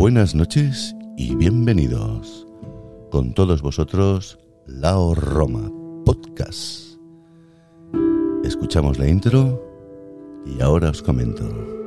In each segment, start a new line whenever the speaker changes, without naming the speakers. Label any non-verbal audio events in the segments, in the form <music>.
Buenas noches y bienvenidos. Con todos vosotros, Lao Roma Podcast. Escuchamos la intro y ahora os comento.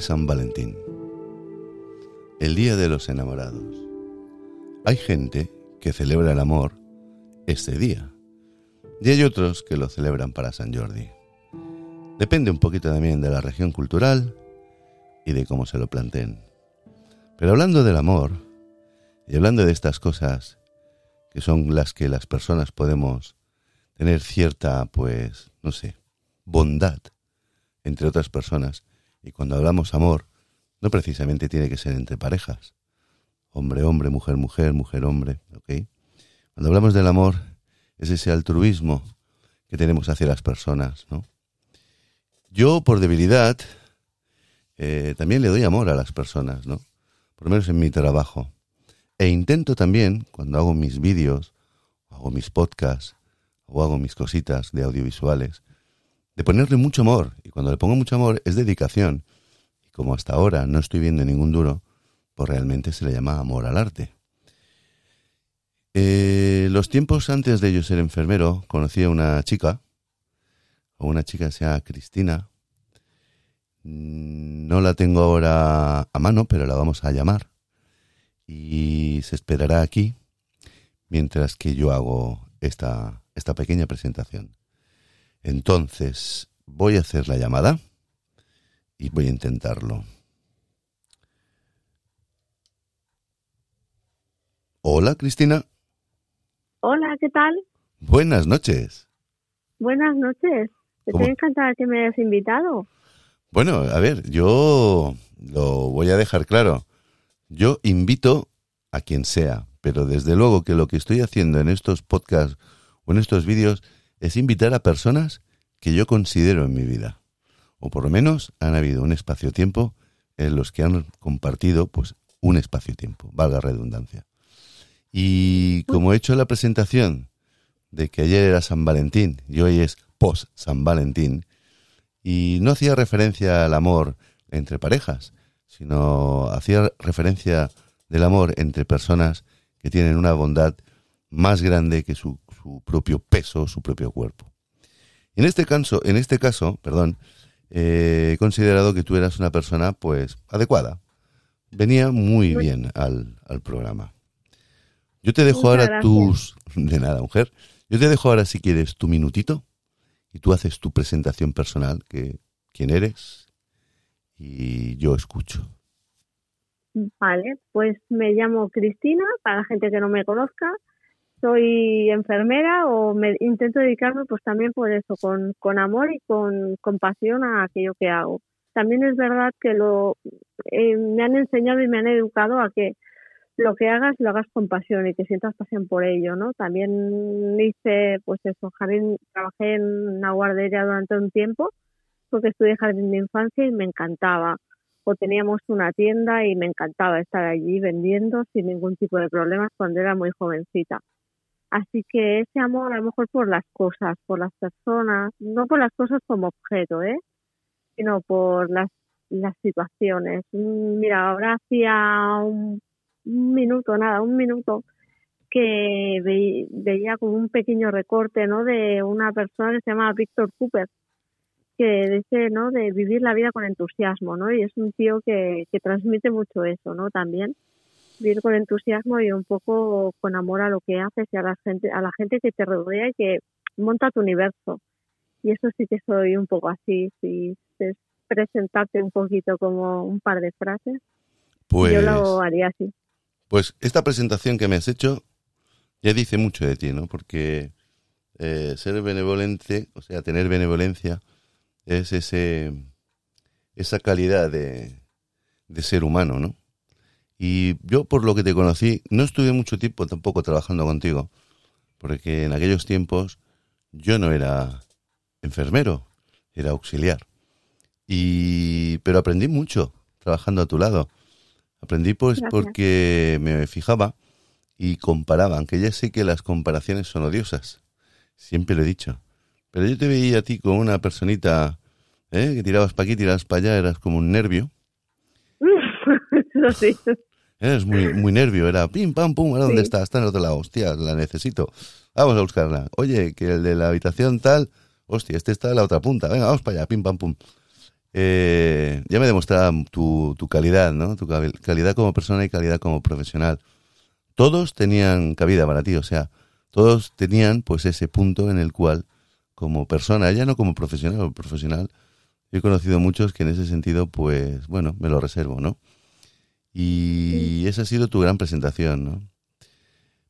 San Valentín, el día de los enamorados. Hay gente que celebra el amor este día y hay otros que lo celebran para San Jordi. Depende un poquito también de la región cultural y de cómo se lo planteen. Pero hablando del amor y hablando de estas cosas que son las que las personas podemos tener cierta, pues, no sé, bondad entre otras personas, y cuando hablamos amor, no precisamente tiene que ser entre parejas. Hombre, hombre, mujer, mujer, mujer, hombre. ¿ok? Cuando hablamos del amor, es ese altruismo que tenemos hacia las personas. ¿no? Yo, por debilidad, eh, también le doy amor a las personas, ¿no? por lo menos en mi trabajo. E intento también, cuando hago mis vídeos, hago mis podcasts, o hago mis cositas de audiovisuales, de ponerle mucho amor. Y cuando le pongo mucho amor es dedicación. Y como hasta ahora no estoy viendo ningún duro, pues realmente se le llama amor al arte. Eh, los tiempos antes de yo ser enfermero, conocí a una chica, o una chica que se llama Cristina. No la tengo ahora a mano, pero la vamos a llamar. Y se esperará aquí mientras que yo hago esta, esta pequeña presentación. Entonces, voy a hacer la llamada y voy a intentarlo. Hola, Cristina.
Hola, ¿qué tal?
Buenas noches.
Buenas noches.
¿Cómo?
Estoy encantada que me hayas invitado.
Bueno, a ver, yo lo voy a dejar claro. Yo invito a quien sea, pero desde luego que lo que estoy haciendo en estos podcasts o en estos vídeos es invitar a personas que yo considero en mi vida. O por lo menos han habido un espacio-tiempo en los que han compartido pues un espacio-tiempo, valga redundancia. Y como he hecho la presentación de que ayer era San Valentín y hoy es post San Valentín, y no hacía referencia al amor entre parejas, sino hacía referencia del amor entre personas que tienen una bondad más grande que su, su propio peso, su propio cuerpo. En este caso, en este caso, perdón, eh, he considerado que tú eras una persona, pues, adecuada. Venía muy bien al, al programa. Yo te dejo
Muchas
ahora
gracias.
tus... <laughs> De nada, mujer. Yo te dejo ahora, si quieres, tu minutito y tú haces tu presentación personal, que quién eres, y yo escucho.
Vale, pues me llamo Cristina, para la gente que no me conozca. Soy enfermera o me intento dedicarme pues también por eso, con, con amor y con compasión a aquello que hago. También es verdad que lo eh, me han enseñado y me han educado a que lo que hagas lo hagas con pasión y que sientas pasión por ello, ¿no? También hice, pues eso, jardín, trabajé en una guardería durante un tiempo porque estudié jardín de infancia y me encantaba. O teníamos una tienda y me encantaba estar allí vendiendo sin ningún tipo de problemas cuando era muy jovencita. Así que ese amor a lo mejor por las cosas, por las personas, no por las cosas como objeto, ¿eh? sino por las, las situaciones. Mm, Mira, ahora hacía un, minuto, nada, un minuto que ve- veía como un pequeño recorte, ¿no? De una persona que se llama Víctor Cooper, que dice, ¿no? De vivir la vida con entusiasmo, ¿no? Y es un tío que, que transmite mucho eso, ¿no? También vivir con entusiasmo y un poco con amor a lo que haces y a la gente, a la gente que te rodea y que monta tu universo. Y eso sí que soy un poco así, si es presentarte un poquito como un par de frases,
Pues,
yo lo haría así.
pues esta presentación que me has hecho ya dice mucho de ti, ¿no? Porque eh, ser benevolente, o sea, tener benevolencia, es ese, esa calidad de, de ser humano, ¿no? Y yo, por lo que te conocí, no estuve mucho tiempo tampoco trabajando contigo, porque en aquellos tiempos yo no era enfermero, era auxiliar. Y, pero aprendí mucho trabajando a tu lado. Aprendí pues porque me fijaba y comparaba, aunque ya sé que las comparaciones son odiosas, siempre lo he dicho. Pero yo te veía a ti como una personita ¿eh? que tirabas para aquí, tirabas para allá, eras como un nervio. <laughs>
Eso sí.
Eres muy, <laughs> muy nervio, era pim, pam, pum, ¿dónde está? Está en el otro lado, hostia, la necesito. Vamos a buscarla. Oye, que el de la habitación tal, hostia, este está en la otra punta, venga, vamos para allá, pim, pam, pum. Eh, ya me demostraba tu, tu calidad, ¿no? Tu calidad como persona y calidad como profesional. Todos tenían cabida para ti, o sea, todos tenían pues ese punto en el cual como persona, ya no como profesional o profesional, yo he conocido muchos que en ese sentido pues bueno, me lo reservo, ¿no? Y esa ha sido tu gran presentación, ¿no?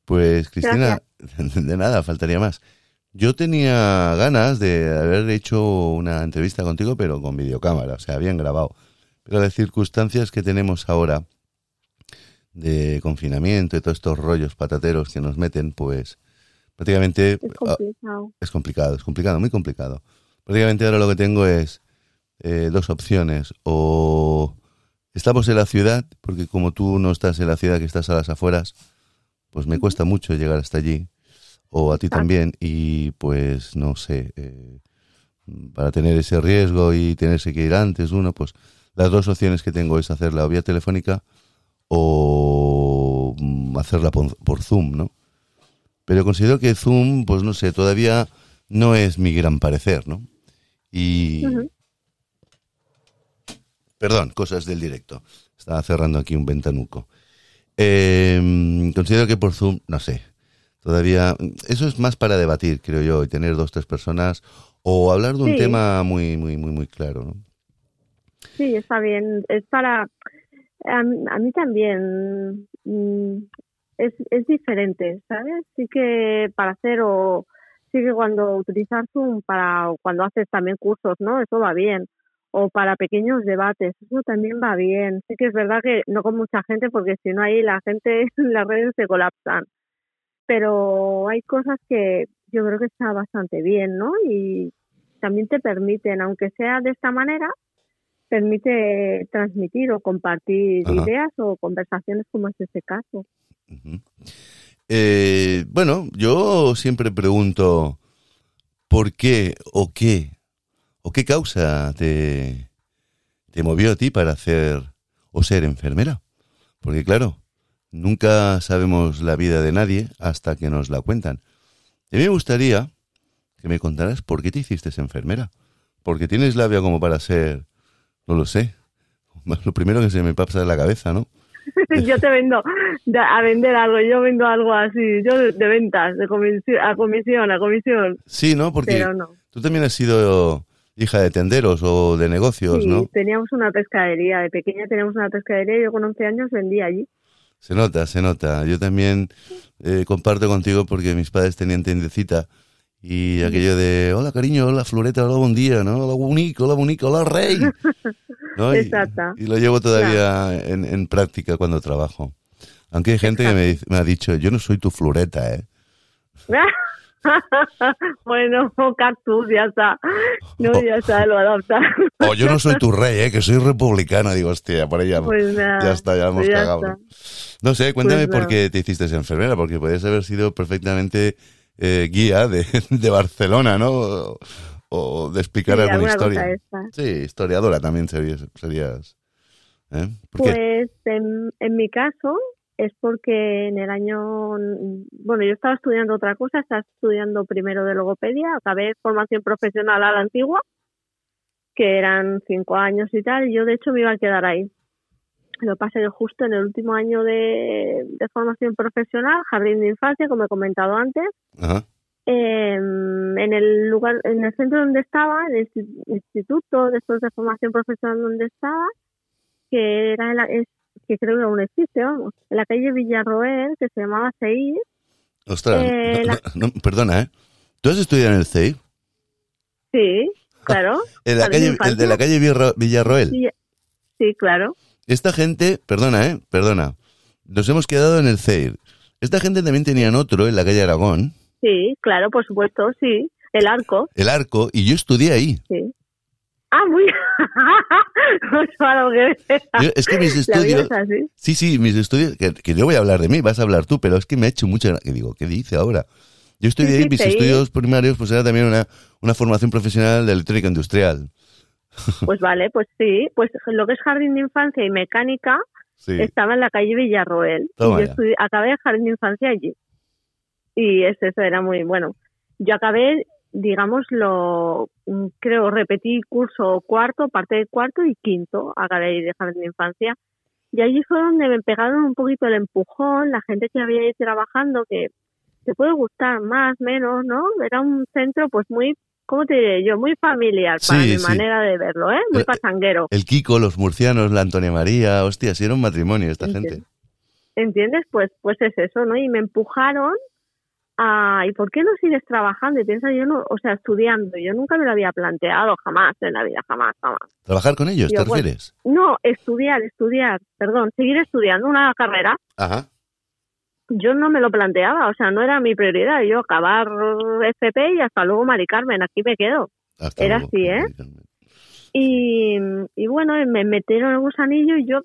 Pues Cristina, <laughs> de nada, faltaría más. Yo tenía ganas de haber hecho una entrevista contigo, pero con videocámara, o sea, bien grabado. Pero las circunstancias que tenemos ahora de confinamiento y todos estos rollos patateros que nos meten, pues prácticamente...
Es complicado.
Es complicado, es complicado, muy complicado. Prácticamente ahora lo que tengo es eh, dos opciones. O estamos en la ciudad, porque como tú no estás en la ciudad, que estás a las afueras, pues me cuesta mucho llegar hasta allí. O a ti también. Y pues no sé, eh, para tener ese riesgo y tenerse que ir antes uno, pues las dos opciones que tengo es hacerla vía telefónica o mm, hacerla por, Zoom, ¿no? Pero considero que Zoom, pues no sé, todavía no es mi gran parecer, ¿no? Y... Perdón, cosas del directo. Estaba cerrando aquí un ventanuco. Em, considero que por Zoom, no sé, todavía... Eso es más para debatir, creo yo, y tener dos, tres personas o hablar de un tema muy, muy, muy, muy claro, ¿no?
Sí, está bien. Es para a, mí también mm, es, es diferente, ¿sabes? Sí que para hacer o sí que cuando utilizar Zoom para cuando haces también cursos, ¿no? Eso va bien. O para pequeños debates, eso también va bien. Sí que es verdad que no con mucha gente porque si no ahí la gente, <laughs> las redes se colapsan. Pero hay cosas que yo creo que está bastante bien, ¿no? Y también te permiten, aunque sea de esta manera, permite transmitir o compartir ideas o conversaciones como es este caso.
Eh, bueno, yo siempre pregunto por qué o qué o qué causa te, te movió a ti para hacer o ser enfermera. Porque claro, nunca sabemos la vida de nadie hasta que nos la cuentan. A mí me gustaría que me contaras por qué te hiciste enfermera. Porque tienes labia como para ser no lo sé. <laughs> Lo primero que se me pasa en la cabeza, ¿no? <laughs>
yo te vendo a vender algo, yo vendo algo así, yo de, ventas, de comisión, a comisión, a comisión.
Sí, ¿no? Porque tú también has sido hija de tenderos o de negocios,
sí, teníamos una pescadería, de pequeña teníamos una pescadería y yo con 11 años vendía allí.
Se nota, se nota. Yo también eh, comparto contigo porque mis padres tenían tiendecita y aquello de, hola cariño, hola Floreta, hola buen día, ¿no? Hola bonito, hola bonito, hola rey. <laughs> ¿no?
Exacto.
Y, lo llevo todavía en, en, práctica cuando trabajo. Aunque hay gente que me, me, ha dicho, yo no soy tu Floreta, ¿eh? <laughs> <laughs>
bueno, cactus, ya está. No, ya está, lo adapta.
o yo no soy tu rey, ¿eh? Que soy republicana. Digo, hostia, por allá.
Pues
ya está, ya hemos cagado. No sé, cuéntame pues por qué te hiciste enfermera, porque podías haber sido perfectamente eh, guía de, de, Barcelona, ¿no? O, de explicar alguna historia. Sí, historiadora también serías. serías ¿eh?
Pues en, en mi caso es porque en el año, bueno, yo estaba estudiando otra cosa, estaba estudiando primero de logopedia, acabé formación profesional a la antigua, que eran cinco años y tal, y yo de hecho me iba a quedar ahí. Lo pasé justo en el último año de, formación profesional, jardín de infancia, como he comentado antes. Em, en el lugar, en el centro donde estaba, en el instituto después de formación profesional donde estaba, que era la, es, que creo que aún existe, vamos, en la calle Villarroel, que se llamaba CEI.
Ostras, eh, perdona, ¿eh? ¿Tú has estudiado en el CEI?
Sí. claro. <laughs>
de la calle, el de la calle Villarroel.
Sí, claro.
Esta gente, perdona, ¿eh? Perdona. Nos hemos quedado en el CEIR. Esta gente también tenían otro en la calle Aragón.
Sí, claro, por supuesto, sí. El arco.
El arco, y yo estudié ahí.
Sí. Ah, muy. <laughs>
es que mis estudios. Sí, sí, mis estudios. Que, yo voy a hablar de mí, vas a hablar tú, pero es que me ha hecho mucha. Que digo, ¿qué dice ahora? Yo estudié ahí, mis estudios primarios, pues era también una, una formación profesional de electrónica industrial. <laughs>
Pues vale, pues sí. Pues lo que es jardín de infancia y mecánica estaba en la calle Villarroel. y yo acabé el jardín de infancia allí. Y eso era muy bueno. Yo acabé digamos, lo mm, creo, repetí curso cuarto, parte de cuarto y quinto, acabé de jardín de infancia. Y allí fue donde me pegaron un poquito el empujón, la gente que había ahí trabajando, que te puede gustar más, menos, ¿no? Era un centro, pues muy, ¿cómo te diré yo? Muy familiar para mi manera de verlo, ¿eh? Muy pasanguero.
El Kiko, los murcianos, la Antonia María, hostia, si era un matrimonio esta gente.
¿Entiendes? Pues, pues es eso, ¿no? Y me empujaron ah, ¿y por qué no sigues trabajando? Y piensas, yo no, o sea, estudiando, yo nunca me lo había planteado, jamás en la vida, jamás, jamás.
¿Trabajar con ellos, te refieres?
no, estudiar, estudiar, perdón, seguir estudiando una carrera.
Ajá.
Yo no me lo planteaba, o sea, no era mi prioridad, yo acabar FP y hasta luego Mari Carmen, aquí me quedo. era así, ¿eh? Y, y bueno, me metieron el gusanillo y yo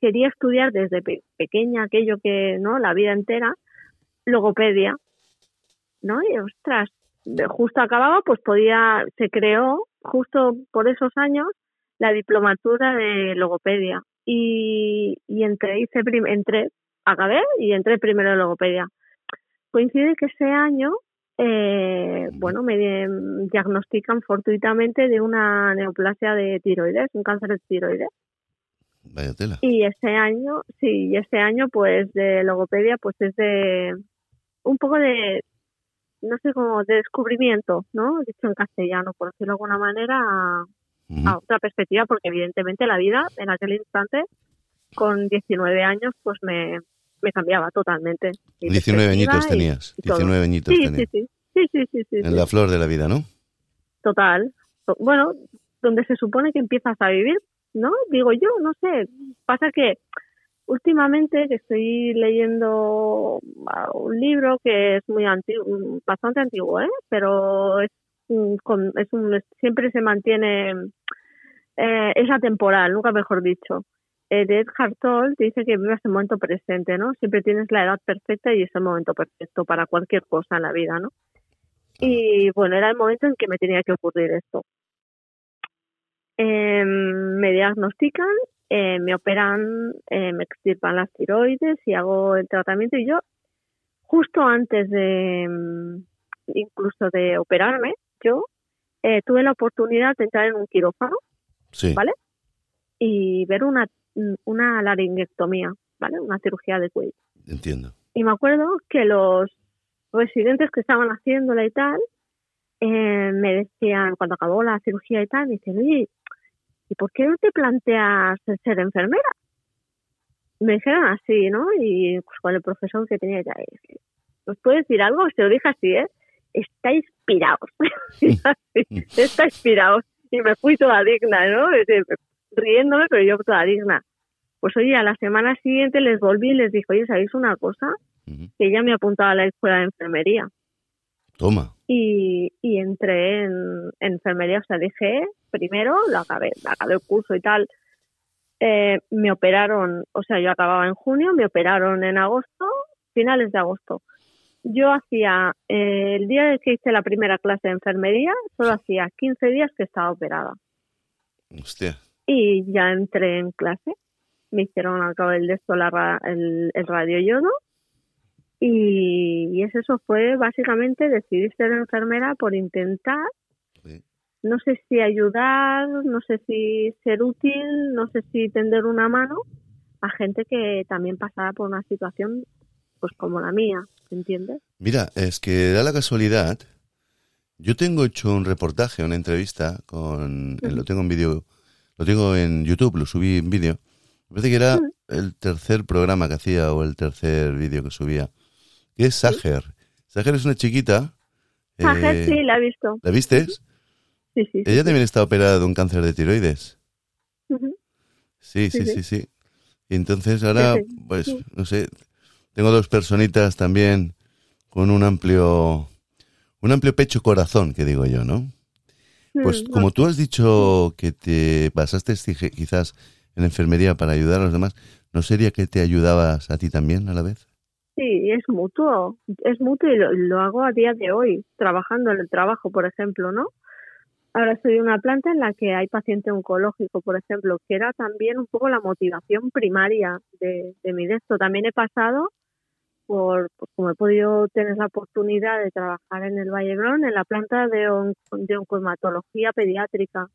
quería estudiar desde pequeña aquello que, ¿no? La vida entera, logopedia. ¿No? Y ostras, justo acababa, pues podía, se creó justo por esos años la diplomatura de logopedia y, y entré, hice entré, acabé y entré primero en logopedia. Coincide que ese año, eh, bueno, me diagnostican fortuitamente de una neoplasia de tiroides, un cáncer de tiroides.
Vaya tela.
Y ese año, sí, y ese año pues de logopedia pues es de un poco de, no sé, como de descubrimiento, ¿no? Dicho en castellano, por decirlo de alguna manera, a, otra perspectiva, porque evidentemente la vida en aquel instante, con 19 años, pues me, me cambiaba totalmente.
19 añitos tenías, 19 añitos
sí, Sí, sí, sí, sí, sí, sí,
En la flor de la vida, ¿no?
Total. Bueno, donde se supone que empiezas a vivir, ¿no? Digo yo, no sé. Pasa que últimamente que estoy leyendo ah, un libro que es muy antiguo, bastante antiguo, ¿eh? pero es, es un, siempre se mantiene, eh, es atemporal, nunca mejor dicho. Eh, Ed Hartol dice que vivas el momento presente, ¿no? Siempre tienes la edad perfecta y es el momento perfecto para cualquier cosa en la vida, ¿no? Y bueno, era el momento en que me tenía que ocurrir esto. Em, me diagnostican eh, me operan, eh, me extirpan las tiroides y hago el tratamiento y yo justo antes de mm, incluso de operarme, yo eh, tuve la oportunidad de entrar en un quirófano, ¿vale? Y ver una, una laringectomía, ¿vale? Una cirugía de cuello.
Entiendo.
Y me acuerdo que los residentes que estaban haciéndola y tal, me decían, cuando acabó la cirugía y tal, me dicen, oye, ¿y por qué no te planteas ser enfermera? Me dijeron así, ¿no? Y pues, con el profesor que tenía ya, ¿os puedo decir algo? Se lo dije así, ¿eh? Está inspirados. <laughs> está inspirados. Y me fui toda digna, ¿no? Riéndome, pero yo toda digna. Pues oye, a la semana siguiente les volví y les dije, oye, ¿sabéis una cosa? Que ya me apuntaba a la escuela de enfermería.
Toma.
Y, y entré en, en enfermería, o sea, dije, primero, lo acabé, acabé el curso y tal. Eh, me operaron, o sea, yo acababa en junio, me operaron en agosto, finales de agosto. Yo hacía, eh, el día que hice la primera clase de enfermería, solo hacía 15 días que estaba operada.
Hostia.
Y ya entré en clase, me hicieron al cabo del de esto el, el radio y, y eso fue básicamente decidir ser enfermera por intentar no sé si ayudar, no sé si ser útil, no sé si tender una mano a gente que también pasaba por una situación pues como la mía, ¿entiendes?
Mira, es que da la casualidad, yo tengo hecho un reportaje, una entrevista con, lo tengo en vídeo, lo tengo en YouTube, lo subí en vídeo, me parece que era el tercer programa que hacía o el tercer vídeo que subía, que es Sager. Sager es una chiquita.
Sager, eh, sí, la he visto.
¿La viste?
Sí, sí.
Ella también está operada de un cáncer de tiroides. Sí,
Sí,
sí, sí,
sí.
sí. Y entonces ahora, pues, no sé, tengo dos personitas también con un amplio, un amplio pecho corazón, que digo yo, ¿no? Pues
Mm,
como tú has dicho que te pasaste dije, quizás en enfermería para ayudar a los demás, ¿no sería que te ayudabas a ti también a la vez?
Sí, es mutuo, es mutuo y lo, lo hago a día de hoy, trabajando en el trabajo, por ejemplo, ¿no? Ahora estoy en una planta en la que hay paciente oncológico, por ejemplo, que era también un poco la motivación primaria de, de mi de esto. También he pasado por, pues, como he podido tener la oportunidad de trabajar en el Vallebrón, en la planta de, on- de oncohematología pediátrica,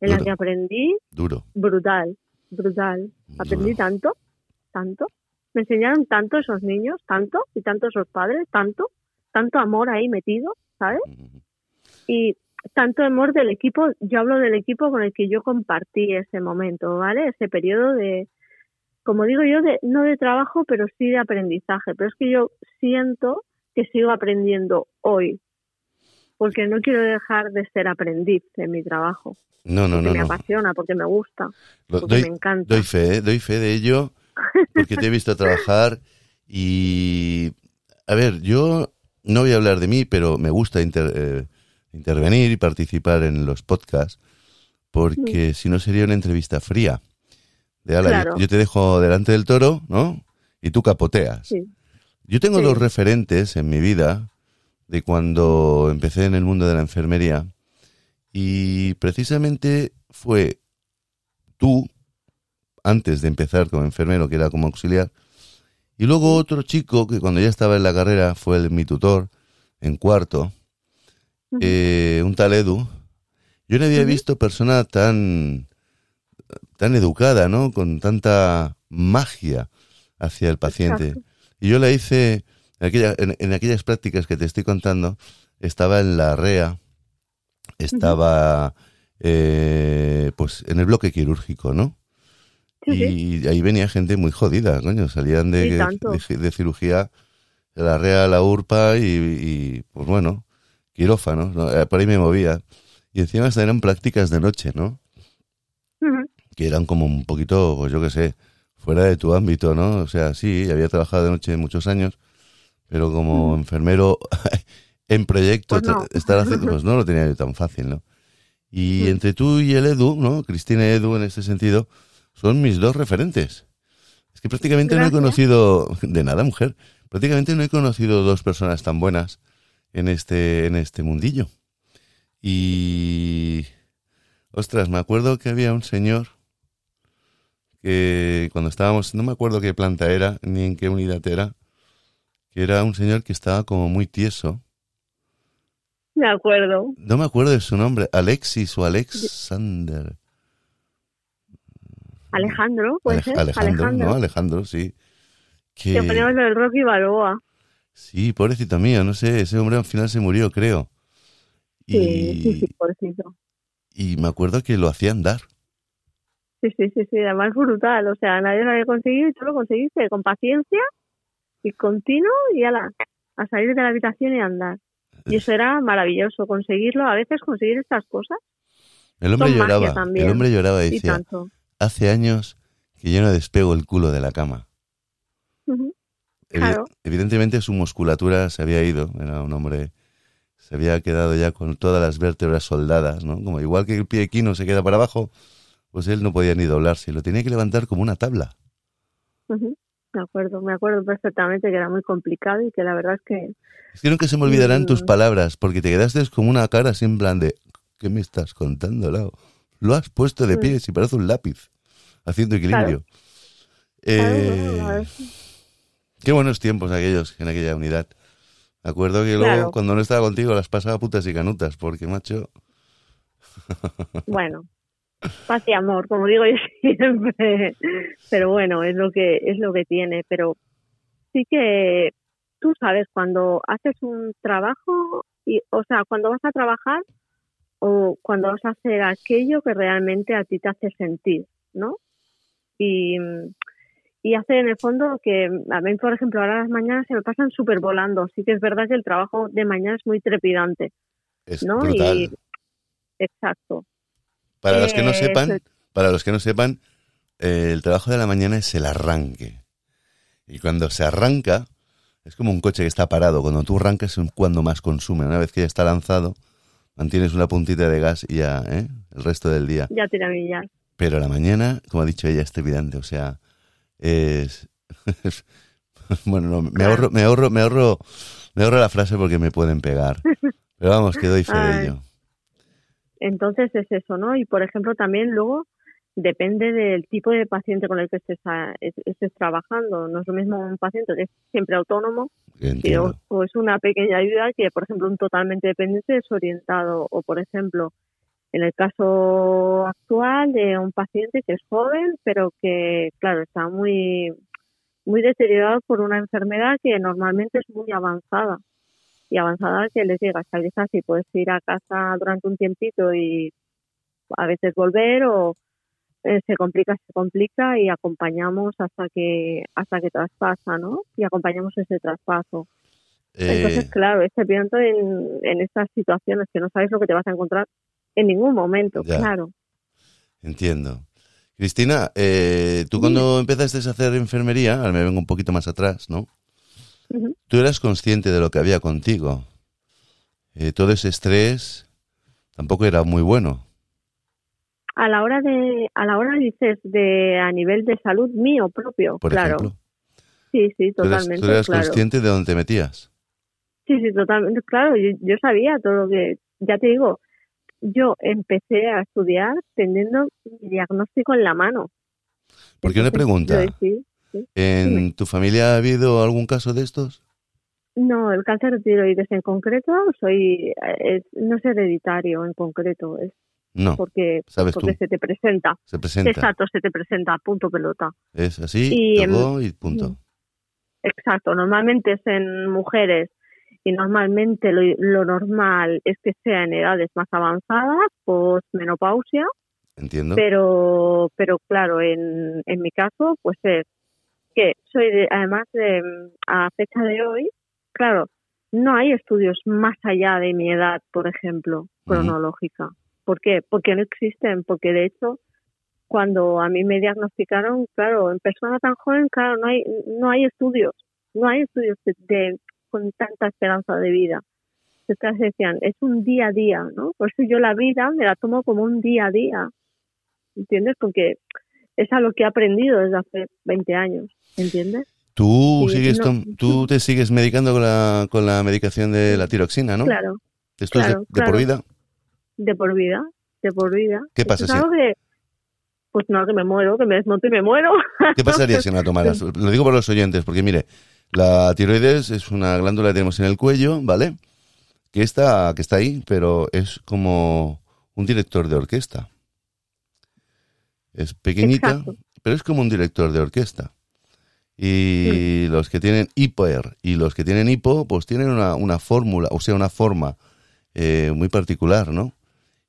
en la que aprendí
Duro.
brutal, brutal. Aprendí tanto, tanto. Me enseñaron tanto esos niños, tanto, y tanto esos padres, tanto, tanto amor ahí metido, ¿sabes? Y tanto amor del equipo, yo hablo del equipo con el que yo compartí ese momento, ¿vale? Ese periodo de, como digo yo, de, no de trabajo, pero sí de aprendizaje. Pero es que yo siento que sigo aprendiendo hoy, porque no quiero dejar de ser aprendiz en mi trabajo,
No, no,
porque
no,
me
no.
apasiona, porque me gusta,
Lo-
porque
doy,
me encanta.
doy fe, ¿eh? doy fe de ello, porque te he visto trabajar y... A ver, yo no voy a hablar de mí, pero me gusta inter- eh, intervenir y participar en los podcasts, porque si no sería una entrevista fría. De, ala, yo- te dejo delante del toro, ¿no? Y tú capoteas.
Sí.
Yo tengo
Sí.
dos referentes en mi vida de cuando empecé en el mundo de la enfermería y precisamente fue tú, antes de empezar como enfermero, que era como auxiliar, y luego otro chico que cuando ya estaba en la carrera fue el- mi tutor en cuarto, eh, un tal Edu. Yo no había visto persona tan, tan educada, ¿no? Con tanta magia hacia el paciente.
Exacto.
Y yo la hice en, aquella- en- en aquellas prácticas que te estoy contando. Estaba en la REA, estaba eh, pues en el bloque quirúrgico, ¿no?
Sí,
y ahí venía gente muy jodida, coño. Salían de, de, de- cirugía de la REA, la URPA y, y, pues bueno, quirófanos. ¿no? Eh, Por ahí me movía. Y encima hasta eran prácticas de noche, ¿no? Que eran como un poquito, pues yo qué sé, fuera de tu ámbito, ¿no? O sea, sí, había trabajado de noche muchos años, pero como enfermero <laughs> en proyecto,
Pues no.
estar haciendo, <laughs> pues no lo tenía yo tan fácil, ¿no? Y entre tú y el Edu, ¿no? Cristina y Edu en este sentido, son mis dos referentes. Es que prácticamente no he conocido, de nada, mujer, prácticamente no he conocido dos personas tan buenas en este, en este mundillo. Y, ostras, me acuerdo que había un señor que cuando estábamos, no me acuerdo qué planta era, ni en qué unidad era, que era un señor que estaba como muy tieso.
De acuerdo.
No me acuerdo de su nombre, Alexis o Alexander.
Alejandro, puede
Alej-
ser.
Alejandro,
Alejandro.
¿no? Alejandro, sí.
Que
Que,
poníamos lo del Rocky Balboa.
sí, pobrecito mío, no sé, ese hombre al final se murió, creo.
Sí,
Y,
sí, sí, pobrecito.
y me acuerdo que lo hacían dar.
Sí, sí, sí, sí, además brutal. O sea, nadie lo había conseguido y tú lo conseguiste con paciencia y continuo y ala, a salir de la habitación y a andar. Y eso era maravilloso, conseguirlo. A veces conseguir estas cosas
El hombre
Son
lloraba, el hombre lloraba y
y
decía,
tanto.
Hace años que yo no despego el culo de la cama. Evi-
Claro.
Evidentemente su musculatura se había ido, era un hombre, se había quedado ya con todas las vértebras soldadas, ¿no? Como igual que el pie equino se queda para abajo, pues él no podía ni doblarse, lo tenía que levantar como una tabla.
Me acuerdo, me acuerdo perfectamente que era muy complicado y que la verdad es que
Es que nunca se me olvidarán tus
Mm.
palabras, porque te quedaste como una cara en plan de, ¿qué me estás contando, Lau? Lo has puesto de
Mm.
pie, si parece un lápiz, haciendo equilibrio.
Claro,
Eh,
bueno, a ver.
Qué buenos tiempos aquellos, en aquella unidad. Me acuerdo que luego,
Claro.
cuando no estaba contigo, las pasaba putas y canutas, porque, macho, <laughs>
bueno, paz y amor, como digo yo <laughs> siempre. Pero bueno, es lo que es lo que tiene. Pero sí que tú sabes cuando haces un trabajo y, o sea, cuando vas a trabajar o cuando vas a hacer aquello que realmente a ti te hace sentir, ¿no? Y, y hace en el fondo que a mí, por ejemplo, ahora las mañanas se me pasan súper volando. Sí que es verdad que el trabajo de mañana es muy trepidante.
es
¿no?
brutal.
Y exacto.
Para los que no
Eh,
sepan, para los que no sepan, eh, el trabajo de la mañana es el arranque. Y cuando se arranca, es como un coche que está parado. Cuando tú arrancas es cuando más consume. Una vez que ya está lanzado, mantienes una puntita de gas y ya, ¿eh? El resto del día.
Ya tira millas.
Pero la mañana, como ha dicho ella, es trepidante. O sea, es... <laughs> bueno, no, me ahorro, me ahorro, me ahorro, me ahorro la frase porque me pueden pegar. <laughs> Pero vamos, que doy fe de ello.
Entonces es eso, ¿no? Y por ejemplo también luego depende del tipo de paciente con el que estés, a- es- estés trabajando. No es lo mismo un paciente que es siempre autónomo que o, es una pequeña ayuda que, por ejemplo, un totalmente dependiente desorientado. O, por ejemplo, en el caso actual de un paciente que es joven, pero que, claro, está muy, muy deteriorado por una enfermedad que normalmente es muy avanzada. Y avanzada que les llega hasta quizás si puedes ir a casa durante un tiempito y a veces volver o eh, se complica, se complica y acompañamos hasta que hasta que traspasa, ¿no? Y acompañamos ese traspaso. Entonces,
Eh,
claro, este pienso en, en estas situaciones que no sabes lo que te vas a encontrar en ningún momento,
Ya.
claro.
Entiendo. Cristina, eh, tú cuando empezaste a hacer enfermería, ahora me vengo un poquito más atrás, ¿no? Tú eras consciente de lo que había contigo. Eh, todo ese estrés tampoco era muy bueno.
A la hora de, a la hora dices de a nivel de salud mío propio,
Por
claro.
ejemplo,
Sí, sí, totalmente,
tú eras
claro.
consciente de dónde te metías.
Sí, sí, totalmente. Claro, yo, yo sabía todo lo que, ya te digo, yo empecé a estudiar teniendo mi diagnóstico en la mano.
Porque una pregunta,
yo decidí-
¿en
dime.
tu familia ha habido algún caso de estos?
no, el cáncer de tiroides en concreto soy, es, no es hereditario en concreto, es
No,
porque,
sabes tú,
porque se te presenta.
se presenta.
Exacto, se te presenta, punto pelota.
Es así,
Y, em,
tocó y punto.
Exacto, normalmente es en mujeres y normalmente lo, lo normal es que sea en edades más avanzadas, postmenopausia,
Entiendo.
pero pero claro, en, en mi caso, pues es que soy de, además de, a fecha de hoy, claro, no hay estudios más allá de mi edad, por ejemplo, cronológica. ¿Por qué? Porque no existen, porque de hecho cuando a mí me diagnosticaron, claro, en persona tan joven, claro, no hay no hay estudios, no hay estudios de, de- con tanta esperanza de vida. Entonces decían, es un día a día, ¿no? Por eso yo la vida me la tomo como un día a día, ¿entiendes? Porque es a lo que he aprendido desde hace 20 años, ¿entiendes?
Tú,
Sí,
sigues
no-
tú <laughs> te sigues medicando con la, con la medicación de la tiroxina, ¿no?
Claro,
Esto es de-
claro,
por vida.
De por vida, de por vida.
¿Qué pasa
es
si-
que, pues no, que me muero, que me desmonto y me muero. <laughs>
¿Qué pasaría si no la tomaras? <laughs> Lo digo por los oyentes, porque mire, la tiroides es una glándula que tenemos en el cuello, ¿vale? Que está, que está ahí, pero es como un director de orquesta. Es pequeñita,
Exacto.
pero es como un director de orquesta. Y los que tienen hiper y los que tienen hipo, pues tienen una, una fórmula, o sea, una forma eh, muy particular, ¿no?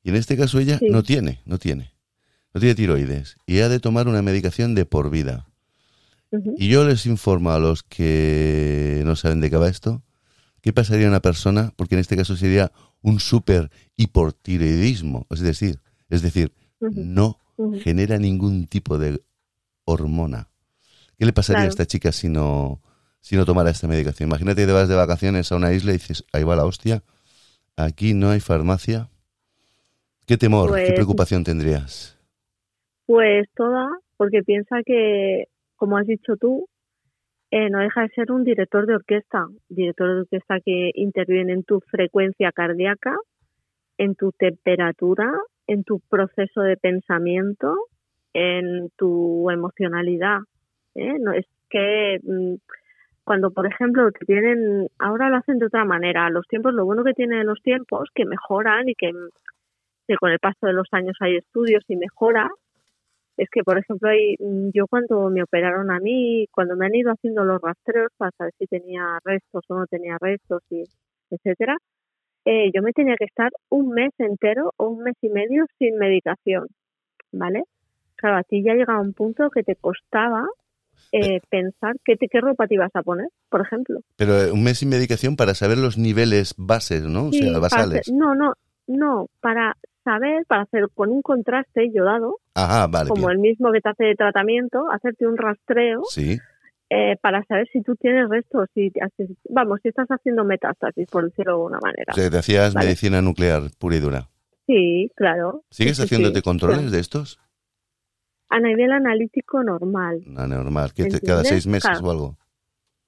Y en este caso ella
Sí.
no tiene, no tiene. No tiene tiroides. Y ha de tomar una medicación de por vida. Y yo les informo a los que no saben de qué va esto, qué pasaría a una persona, porque en este caso sería un super hipotiroidismo, es decir, es decir, no genera ningún tipo de hormona. ¿Qué le pasaría a esta chica si no, si no tomara esta medicación? Imagínate que te vas de vacaciones a una isla y dices, ahí va la hostia, aquí no hay farmacia. ¿Qué temor, qué
Pues-
preocupación tendrías?
Pues toda, porque piensa que, como has dicho tú, eh, no deja de ser un director de orquesta, director de orquesta que interviene en tu frecuencia cardíaca, en tu temperatura, en tu proceso de pensamiento, en tu emocionalidad. ¿eh? No es que mm, cuando, por ejemplo, te tienen, ahora lo hacen de otra manera. Los tiempos, lo bueno que tienen los tiempos, que mejoran y que, que con el paso de los años hay estudios y mejora, es que, por ejemplo, hay, yo cuando me operaron a mí, cuando me han ido haciendo los rastreos para saber si tenía restos o no tenía restos, y etcétera, eh, yo me tenía que estar un mes entero o un mes y medio sin medicación, ¿vale? Claro, a ti ya llegaba un punto que te costaba eh, pensar qué, te, qué ropa te ibas a poner, por ejemplo.
Pero eh, un mes sin medicación para saber los niveles bases, ¿no? O
Sí,
sea,
para
basales.
no, no, no, para saber, para hacer con un contraste yodado,
Ajá, vale.
como
bien.
el mismo que te hace de tratamiento, hacerte un rastreo
Sí,
eh, para saber si tú tienes restos, si, vamos, si estás haciendo metástasis, por decirlo de alguna manera.
o sea, te hacías
Vale.
medicina nuclear pura y dura.
Sí, claro.
¿Sigues
Sí,
haciéndote
sí,
controles de estos?
A nivel analítico normal.
No, normal, que cada seis meses o algo.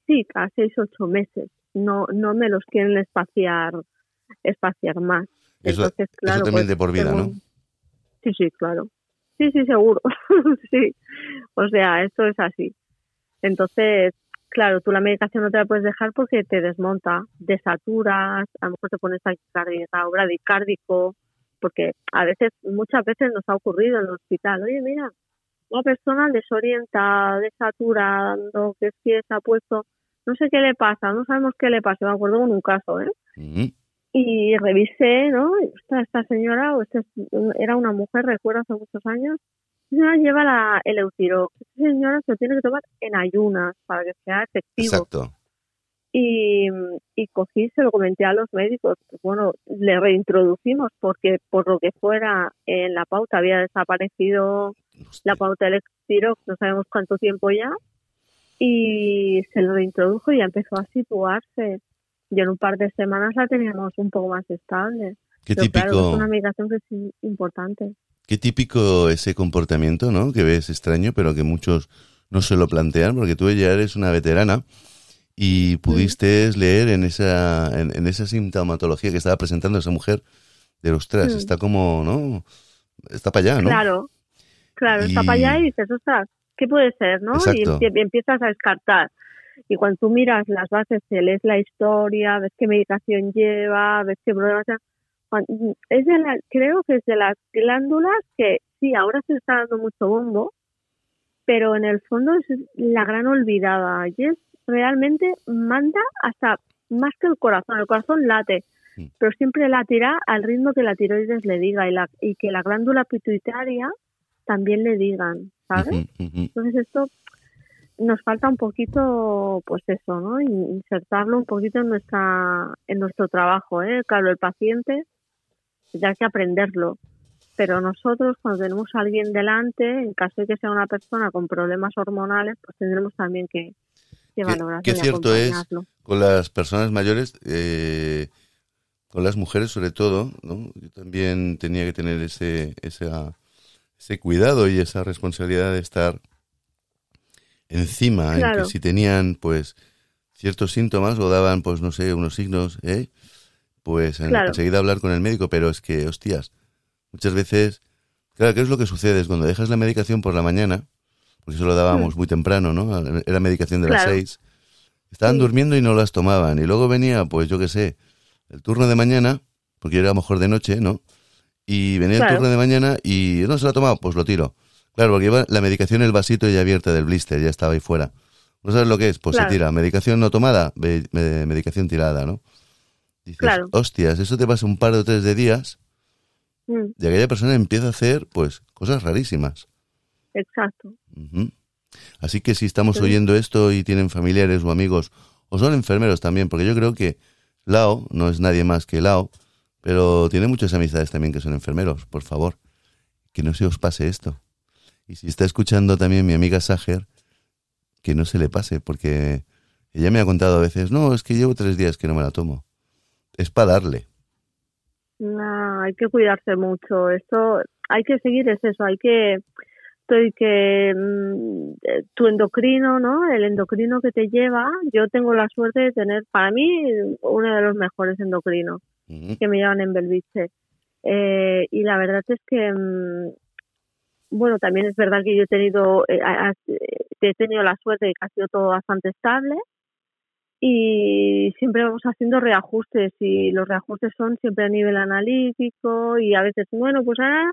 Sí, cada seis, ocho meses. No, no me los quieren espaciar, espaciar más.
Eso,
Entonces, claro,
eso también
pues,
de por vida, ¿no?
Sí, sí, claro. Sí, sí, seguro. <laughs> sí. O sea, esto es así. Entonces, claro, tú la medicación no te la puedes dejar porque te desmonta, desaturas, a lo mejor te pones taquicardia o bradicárdico, porque a veces, muchas veces nos ha ocurrido en el hospital, oye, mira, una persona desorientada, desaturando, que es que se ha puesto, no sé qué le pasa, no sabemos qué le pasa, me acuerdo con un caso, ¿eh?
Ujú.
Y revisé, ¿no? Esta, esta señora, o esta es- era una mujer, recuerdo, hace muchos años, esta señora lleva la, el Eutirox. Esta señora se lo tiene que tomar en ayunas para que sea efectivo.
Exacto.
Y, y cogí, se lo comenté a los médicos. pues bueno, le reintroducimos porque por lo que fuera en la pauta había desaparecido la pauta del Eutirox, no sabemos cuánto tiempo ya, y se lo reintrodujo y ya empezó a situarse. Y en un par de semanas la teníamos un poco más estable.
Qué
Pero claro,
típico,
es una medicación que es importante.
qué típico ese comportamiento, ¿no? Que ves extraño, pero que muchos no se lo plantean, porque tú ya eres una veterana y pudiste leer en esa, en, en esa sintomatología que estaba presentando esa mujer de ostras,
Mm.
está como, ¿no? Está para allá, ¿no?
Claro, claro, está
Y-
para allá y dices, ostras, ¿qué puede ser, no? Y
Exacto.
empie- empiezas a descartar. Y cuando tú miras las bases, te lees la historia, ves qué medicación lleva, ves qué problemas... Es de la, creo que es de las glándulas que sí, ahora se está dando mucho bombo, pero en el fondo es la gran olvidada y es realmente manda hasta más que el corazón. El corazón late,
Mm.
pero siempre latirá al ritmo que la tiroides le diga y, la, y que la glándula pituitaria también le digan, ¿sabes? Entonces esto nos falta un poquito, pues eso, ¿no? In- Insertarlo un poquito en nuestra, en nuestro trabajo, ¿eh? Claro, el paciente ya hay que aprenderlo, pero nosotros cuando tenemos a alguien delante, en caso de que sea una persona con problemas hormonales, pues tendremos también que, que valorarlo
qué cierto es con las personas mayores, eh, con las mujeres sobre todo, ¿no? Yo también tenía que tener ese, esa, ese cuidado y esa responsabilidad de estar encima, en que si tenían pues ciertos síntomas o daban pues no sé, unos signos, ¿eh? pues en-
Claro.
enseguida hablar con el médico, pero es que, hostias, muchas veces, claro, ¿qué es lo que sucede? Es cuando dejas la medicación por la mañana, porque eso lo dábamos muy temprano, ¿no? Era medicación de las seis, estaban
Sí.
durmiendo y no las tomaban, y luego venía, pues yo qué sé, el turno de mañana, porque era a lo mejor de noche, ¿no? Y venía el turno de mañana y no se lo ha tomado, pues lo tiro. Claro, porque iba la medicación, el vasito ya abierta del blister, ya estaba ahí fuera. ¿No sabes lo que es? Pues
Claro.
se tira. Medicación no tomada, medicación tirada, ¿no? Dices,
Claro.
hostias, eso te pasa un par o tres de días
Mm,
y aquella persona empieza a hacer, pues, cosas rarísimas.
exacto.
Así que si estamos
Sí.
oyendo esto y tienen familiares o amigos, o son enfermeros también, porque yo creo que Lao no es nadie más que Lao, pero tiene muchas amistades también que son enfermeros, por favor, que no se os pase esto. Y si está escuchando también mi amiga Sager, que no se le pase, porque ella me ha contado a veces, no, es que llevo tres días que no me la tomo. Es para darle.
No, hay que cuidarse mucho. Esto hay que seguir es eso, hay que que mm, eh, tu endocrino, ¿no? El endocrino que te lleva, yo tengo la suerte de tener para mí uno de los mejores endocrinos que me llevan en Belviche. Eh, y la verdad es que mm, bueno, también es verdad que yo he tenido eh, a- he tenido la suerte de que ha sido todo bastante estable y siempre vamos haciendo reajustes y los reajustes son siempre a nivel analítico y a veces, bueno, pues ahora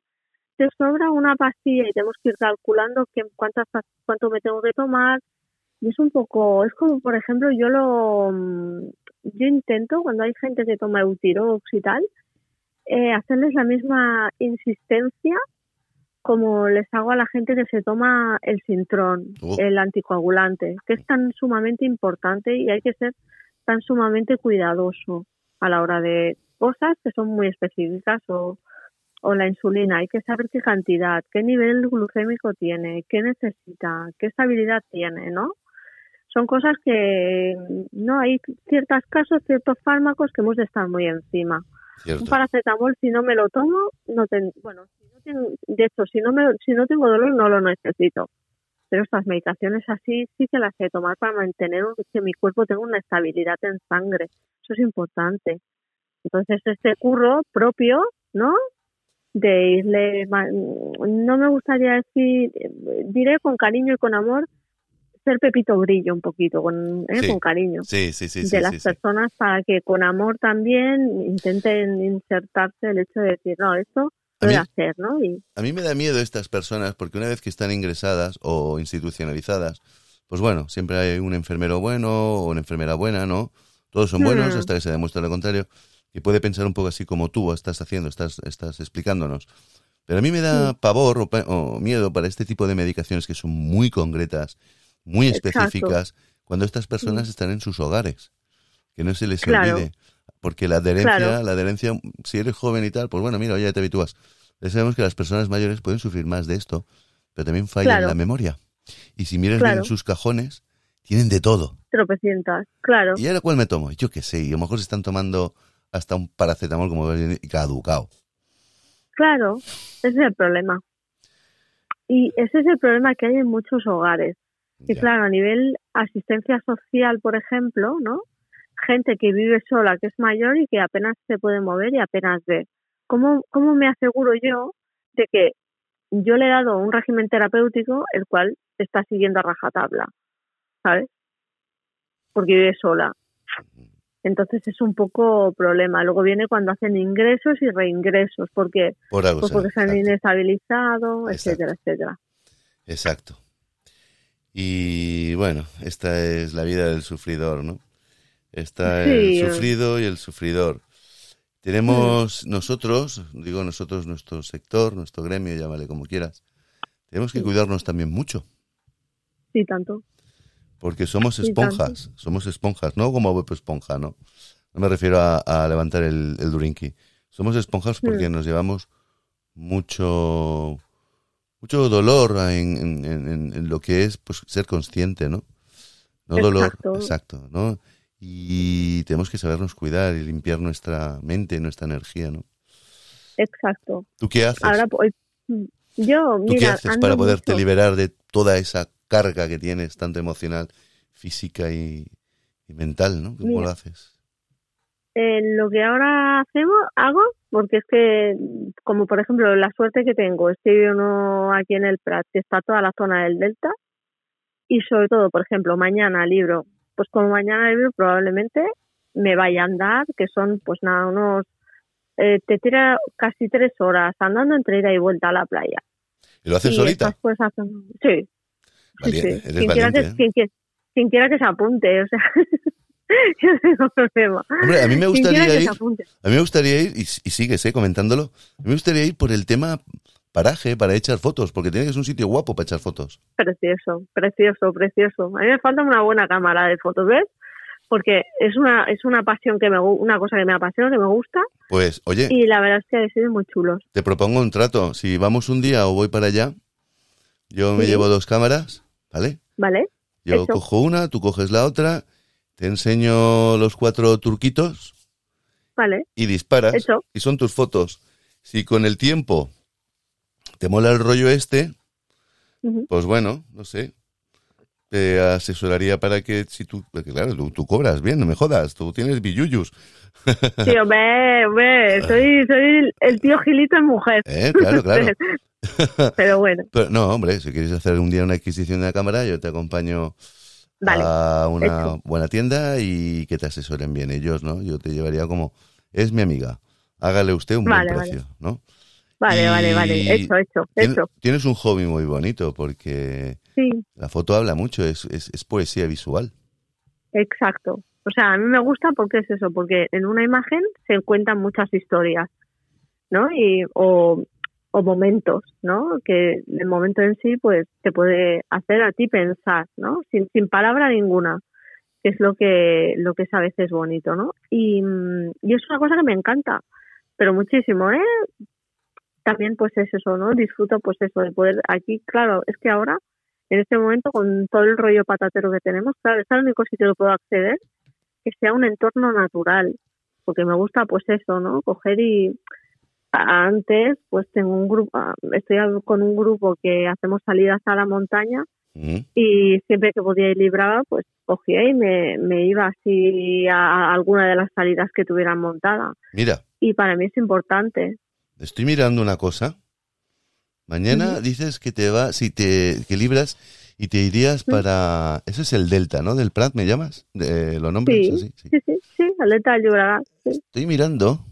te sobra una pastilla y tenemos que ir calculando que cuántas cuánto me tengo que tomar. Y es un poco, es como por ejemplo yo lo mm, yo intento cuando hay gente que toma Eutirox y tal eh, hacerles la misma insistencia como les hago a la gente que se toma el Sintrón,
Oh.
el anticoagulante, que es tan sumamente importante y hay que ser tan sumamente cuidadoso a la hora de cosas que son muy específicas o, o la insulina, hay que saber qué cantidad, qué nivel glucémico tiene, qué necesita, qué estabilidad tiene, ¿no? Son cosas que no hay ciertos casos, ciertos fármacos que hemos de estar muy encima. Un paracetamol si no me lo tomo, no bueno, si no tengo, de hecho, si no me, si no tengo dolor no lo necesito. Pero estas medicaciones así sí que las he tomar para mantener que mi cuerpo tenga una estabilidad en sangre. Eso es importante. Entonces, este curro propio, ¿no? De irle, no me gustaría decir, diré con cariño y con amor, ser Pepito Brillo un poquito, con, ¿eh? con cariño.
Sí, sí, sí.
De las personas para que con amor también intenten insertarse el hecho de decir, no, esto puede hacer, ¿no? Y...
A mí me da miedo estas personas porque una vez que están ingresadas o institucionalizadas, pues bueno, siempre hay un enfermero bueno o una enfermera buena, ¿no? Todos son buenos hmm. hasta que se demuestre lo contrario y puede pensar un poco así como tú estás haciendo, estás, estás explicándonos. Pero a mí me da pavor o, miedo para este tipo de medicaciones que son muy concretas, muy específicas, cuando estas personas están en sus hogares. Que no se les olvide. Porque la adherencia, la adherencia, si eres joven y tal, pues bueno, mira, ya te habitúas. Ya sabemos que las personas mayores pueden sufrir más de esto, pero también fallan la memoria. Y si miras bien en sus cajones, tienen de todo.
Tropecientas, claro.
¿Y ahora cuál me tomo? Yo qué sé, a lo mejor se están tomando hasta un paracetamol como caducado.
Claro, ese es el problema. Y ese es el problema que hay en muchos hogares. Y claro, a nivel asistencia social, por ejemplo, ¿no? Gente que vive sola, que es mayor y que apenas se puede mover y apenas ve. ¿Cómo, cómo me aseguro yo de que yo le he dado un régimen terapéutico el cual está siguiendo a rajatabla? ¿Sabes? Porque vive sola. Entonces es un poco problema. Luego viene cuando hacen ingresos y reingresos, porque,
pues
porque se han inestabilizado, etcétera, etcétera.
Exacto. Y bueno, esta es la vida del sufridor, ¿no? Está el sufrido y el sufridor. Tenemos mm. nosotros, digo nosotros, nuestro sector, nuestro gremio, llámale como quieras, tenemos que cuidarnos también mucho.
Sí, tanto.
Porque somos esponjas, somos esponjas, no como web esponja, ¿no? No me refiero a, levantar el, el. Somos esponjas porque mm. nos llevamos mucho mucho dolor en, en, lo que es pues ser consciente, ¿no? No dolor, exacto, ¿no? Y tenemos que sabernos cuidar y limpiar nuestra mente, nuestra energía, ¿no?
Exacto.
¿Tú qué haces?
Ahora, pues, yo,
¿Tú qué haces para poderte liberar de toda esa carga que tienes, tanto emocional, física y, mental, ¿no? ¿Cómo lo haces?
Eh, lo que ahora hacemos, hago, porque es que, como por ejemplo, la suerte que tengo, estoy uno aquí en el Prat, que está toda la zona del Delta, y sobre todo, por ejemplo, mañana libro, pues como mañana libro probablemente me vaya a andar, que son pues nada, unos, eh, te tira casi tres horas andando entre ida y vuelta a la playa.
¿Y lo haces solita?
Pues, sí, sí, Quien, quiera que, ¿eh? quien, quiera que se apunte, o sea, <laughs> <laughs> yo tengo problema.
Hombre, a mí me gustaría ir, a mí me gustaría ir, y, y sigues eh, comentándolo, a mí me gustaría ir por el tema paraje para echar fotos, porque tiene que ser un sitio guapo para echar fotos.
Precioso, precioso, precioso. A mí me falta una buena cámara de fotos, ¿ves? Porque es una es una pasión que me una cosa que me apasiona, que me gusta.
Pues, oye.
Y la verdad es que ha sido muy chulos.
Te propongo un trato. Si vamos un día o voy para allá, yo me llevo dos cámaras ¿Vale?
Vale.
Yo cojo una, tú coges la otra, te enseño los cuatro turquitos.
Vale.
Y disparas. Y son tus fotos. Si con el tiempo te mola el rollo este, pues bueno, no sé. Te asesoraría para que si tú, porque claro, tú, cobras bien, no me jodas, tú tienes billuyus. <laughs>
Sí, hombre, hombre, soy, soy el tío Gilito en mujer.
Eh, claro, claro. <laughs>
Pero bueno.
no, hombre, si quieres hacer un día una adquisición de la cámara, yo te acompaño a una buena tienda y que te asesoren bien ellos, ¿no? Yo te llevaría como, es mi amiga, hágale usted un buen precio, ¿no?
Vale, vale, vale, hecho, hecho, hecho.
Tienes un hobby muy bonito porque la foto habla mucho, es, es, es poesía visual.
Exacto. O sea, a mí me gusta porque es eso, porque en una imagen se encuentran muchas historias, ¿no? Y, o, o momentos, ¿no? Que el momento en sí, pues, te puede hacer a ti pensar, ¿no? Sin, sin palabra ninguna, que es lo que, lo que es a veces bonito, ¿no? Y, y es una cosa que me encanta, pero muchísimo, ¿eh? también pues es eso, ¿no? Disfruto pues eso de poder aquí, claro, es que ahora en este momento con todo el rollo patatero que tenemos, claro, es el único sitio que puedo acceder que sea un entorno natural, porque me gusta pues eso, ¿no? Coger y antes pues tengo un grupo, ah, estoy con un grupo que hacemos salidas a la montaña y siempre que podía ir librada pues cogía y me, me iba así a, alguna de las salidas que tuvieran montada.
Mira.
Y para mí es importante.
Estoy mirando una cosa. Mañana dices que te va, si te que libras y te irías para, eso es el Delta, ¿no? Del Prat, ¿me llamas? De, ¿Lo nombres
sí,
así?
Sí, sí, sí, el Delta del Llobregat.
Estoy mirando.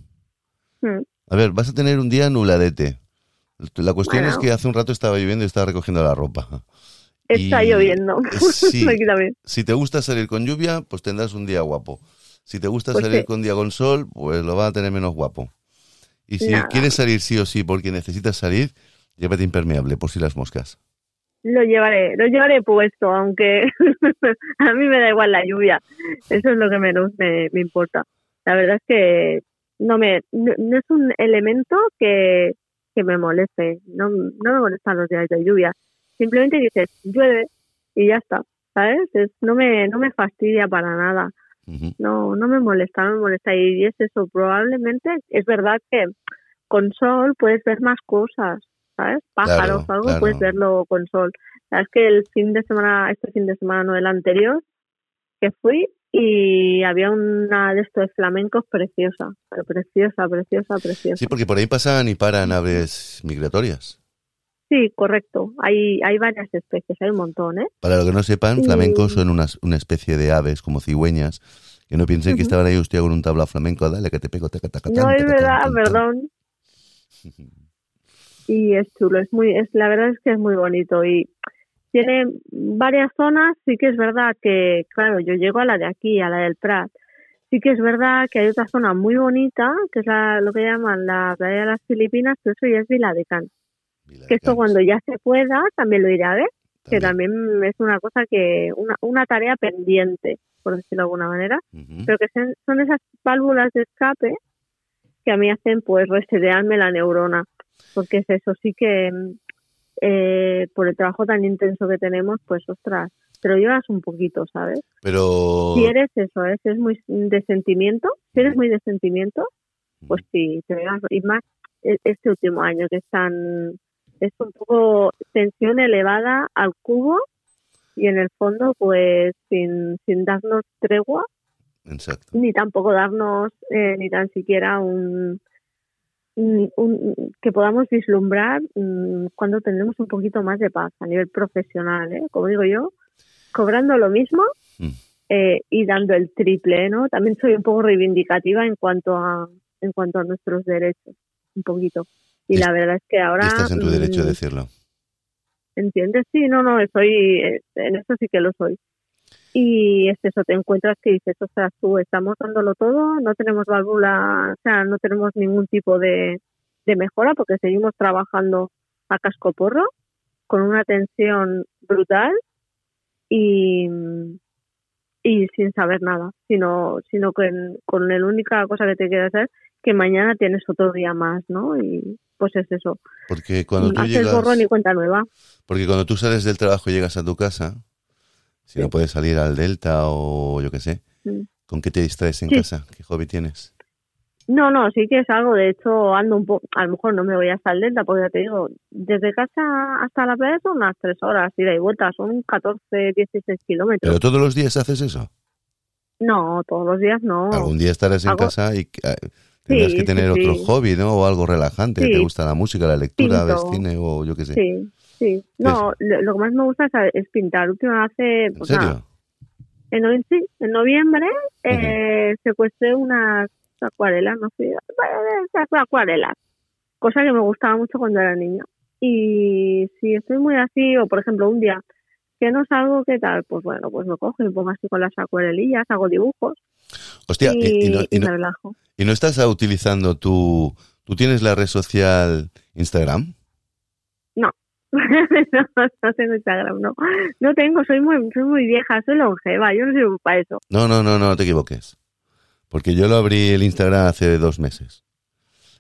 A ver, vas a tener un día nuladete. La cuestión es que hace un rato estaba lloviendo y estaba recogiendo la ropa.
Está lloviendo. <laughs>
si te gusta salir con lluvia, pues tendrás un día guapo. Si te gusta pues salir con día con sol, pues lo va a tener menos guapo. Y si quieres salir sí o sí porque necesitas salir, llévate impermeable por si las moscas.
Lo llevaré, lo llevaré puesto, aunque <laughs> a mí me da igual la lluvia. Eso es lo que menos me, me importa. La verdad es que no me no, es un elemento que, que me moleste. No, no me molestan los días de lluvia. Simplemente dices, llueve y ya está, ¿sabes? no, me, no me fastidia para nada. No, no me molesta, no me molesta. Y es eso, probablemente es verdad que con sol puedes ver más cosas, ¿sabes? Pájaros o algo, puedes verlo con sol. Sabes que el fin de semana, este fin de semana, no el anterior, que fui y había una de estos flamencos preciosa, preciosa, preciosa, preciosa.
Sí, porque por ahí pasan y paran aves migratorias.
Sí, correcto. Hay, hay varias especies, hay un montón, ¿eh?
Para lo que no sepan, flamencos son una, una especie de aves como cigüeñas, que no piensen que estaban ahí usted con un tablao flamenco, dale que te pego, te
No, es verdad, perdón. <laughs> Y es chulo, es muy, es, la verdad es que es muy bonito y tiene varias zonas, sí que es verdad que, claro, yo llego a la de aquí, a la del Prat, sí que es verdad que hay otra zona muy bonita, que es la, lo que llaman la playa de las Filipinas, pero eso ya es Vila de Can que esto cuando ya se pueda también lo iré a ver, que también. es una cosa que, una, una tarea pendiente, por decirlo de alguna manera, pero que son, esas válvulas de escape que a mí hacen pues resetearme la neurona, porque es eso, sí que eh, por el trabajo tan intenso que tenemos, pues ostras, te lo llevas un poquito, ¿sabes?
Pero...
Si eres eso, ¿eh? si eres muy de sentimiento, si eres muy de sentimiento, pues sí, te llevas, y más e, este último año que están es un poco tensión elevada al cubo y en el fondo pues sin, sin darnos tregua ni tampoco darnos eh, ni tan siquiera un, que podamos vislumbrar mm, cuando tendremos un poquito más de paz a nivel profesional ¿eh? como digo yo cobrando lo mismo mm. eh, y dando el triple no también soy un poco reivindicativa en cuanto a en cuanto a nuestros derechos un poquito y la verdad es que ahora...
Estás en tu derecho de mm, decirlo.
¿Entiendes? Sí, no, no, soy, eh, en eso sí que lo soy. Y es eso, te encuentras que dices, o sea, tú estamos dándolo todo, no tenemos válvula, o sea, no tenemos ningún tipo de, de mejora porque seguimos trabajando a casco porro con una tensión brutal y, y sin saber nada, sino, sino que con la única cosa que te queda es que mañana tienes otro día más, ¿no? Y, pues es eso.
Porque cuando tú llegas...
borrón y cuenta nueva.
Porque cuando tú sales del trabajo y llegas a tu casa, si no puedes salir al Delta o yo qué sé, mm. ¿con qué te distraes en casa? ¿Qué hobby tienes?
No, no, sí que es algo. De hecho, ando un poco. A lo mejor no me voy hasta el Delta, porque ya te digo, desde casa hasta la playa son unas tres horas, ida y vuelta, son 14, 16 kilómetros.
¿Pero todos los días haces eso?
No, todos los días no.
Algún día estarás en casa y eh, Tendrás que tener otro hobby, ¿no? O algo relajante. ¿Te gusta la música, la lectura, el cine o yo qué sé?
Sí, sí. No, lo, que más me gusta es, pintar. Última hace...
¿En pues
en, sí, en noviembre eh, secuestré unas acuarelas, no sé, acuarelas. Cosa que me gustaba mucho cuando era niña. Y si estoy muy así, o por ejemplo un día que no salgo, ¿qué tal? Pues bueno, pues me cojo y me pongo así con las acuarelillas, hago dibujos.
Hostia, y, no, me relajo. ¿Y no estás utilizando tu... ¿Tú tienes la red social Instagram? <laughs>
No. no, tengo Instagram, no. No tengo, soy muy, soy muy vieja, soy longeva, yo no sirvo para eso.
No, no, no, no, te equivoques. Porque yo lo abrí el Instagram hace dos meses.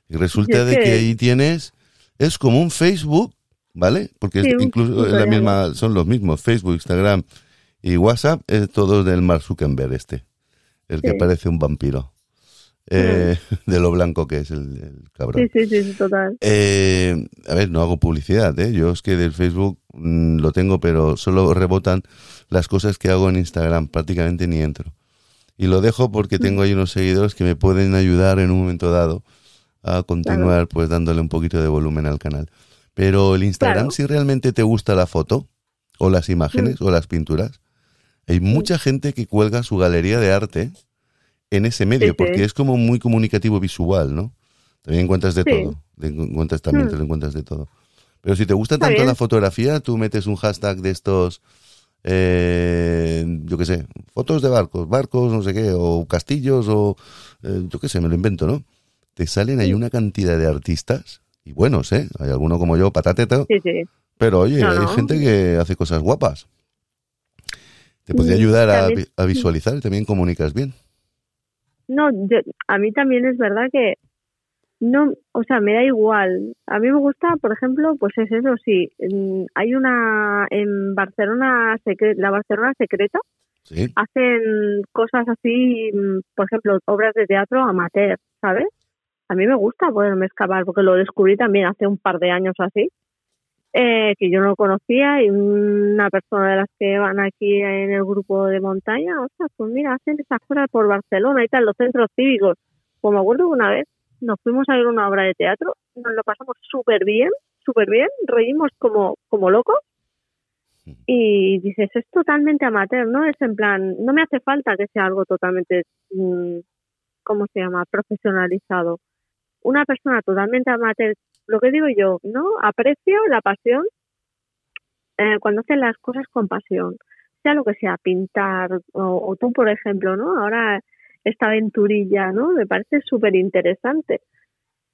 Y resulta de que ahí tienes es como un Facebook, ¿vale? Porque
Sí,
incluso es la misma, son los mismos, Facebook, Instagram y WhatsApp, es todo del Mark Zuckerberg este, el que parece un vampiro. Eh, de lo blanco que es el, el cabrón.
Sí, sí, sí, sí, total.
Eh, a ver, no hago publicidad, ¿eh? Yo es que del Facebook mm, lo tengo, pero solo rebotan las cosas que hago en Instagram, prácticamente ni entro. Y lo dejo porque tengo ahí unos seguidores que me pueden ayudar en un momento dado a continuar pues dándole un poquito de volumen al canal. Pero el Instagram,
Claro.
si realmente te gusta la foto o las imágenes o las pinturas, hay mucha gente que cuelga su galería de arte en ese medio,
Sí, sí.
porque es como muy comunicativo visual, ¿no? También encuentras de
Sí.
todo, encuentras también
Hmm.
te lo encuentras de todo. Pero si te gusta
Está
tanto
bien.
la fotografía, tú metes un hashtag de estos, eh, yo qué sé, fotos de barcos, barcos, no sé qué, o castillos, o eh, yo qué sé, me lo invento, ¿no? Te salen ahí una cantidad de artistas, y buenos, ¿eh? Hay alguno como yo, patateta,
Sí, sí.
pero oye,
No,
hay gente que hace cosas guapas. Te podría
Mm,
ayudar a, a visualizar y también comunicas bien.
No, yo, a mí también es verdad que no, o sea, me da igual. A mí me gusta, por ejemplo, pues es eso, sí. mm, Hay una en Barcelona, secre- la Barcelona secreta,
Sí,
hacen cosas así, mm, por ejemplo, obras de teatro amateur, ¿sabes? A mí me gusta poderme escapar, porque lo descubrí también hace un par de años así, eh, que yo no conocía y una persona de las que van aquí en el grupo de montaña, o sea, pues mira, hacen esas cosas por Barcelona y tal, los centros cívicos. Pues me acuerdo que una vez nos fuimos a ver una obra de teatro, nos lo pasamos súper bien, súper bien, reímos como, como locos y dices, es totalmente amateur, ¿no? Es en plan, no me hace falta que sea algo totalmente, mm, ¿cómo se llama?, profesionalizado. Una persona totalmente amateur, lo que digo yo, ¿no? Aprecio la pasión eh, cuando hacen las cosas con pasión, sea lo que sea, pintar, o, tú, por ejemplo, ¿no? Ahora esta aventurilla, ¿no? Me parece súper interesante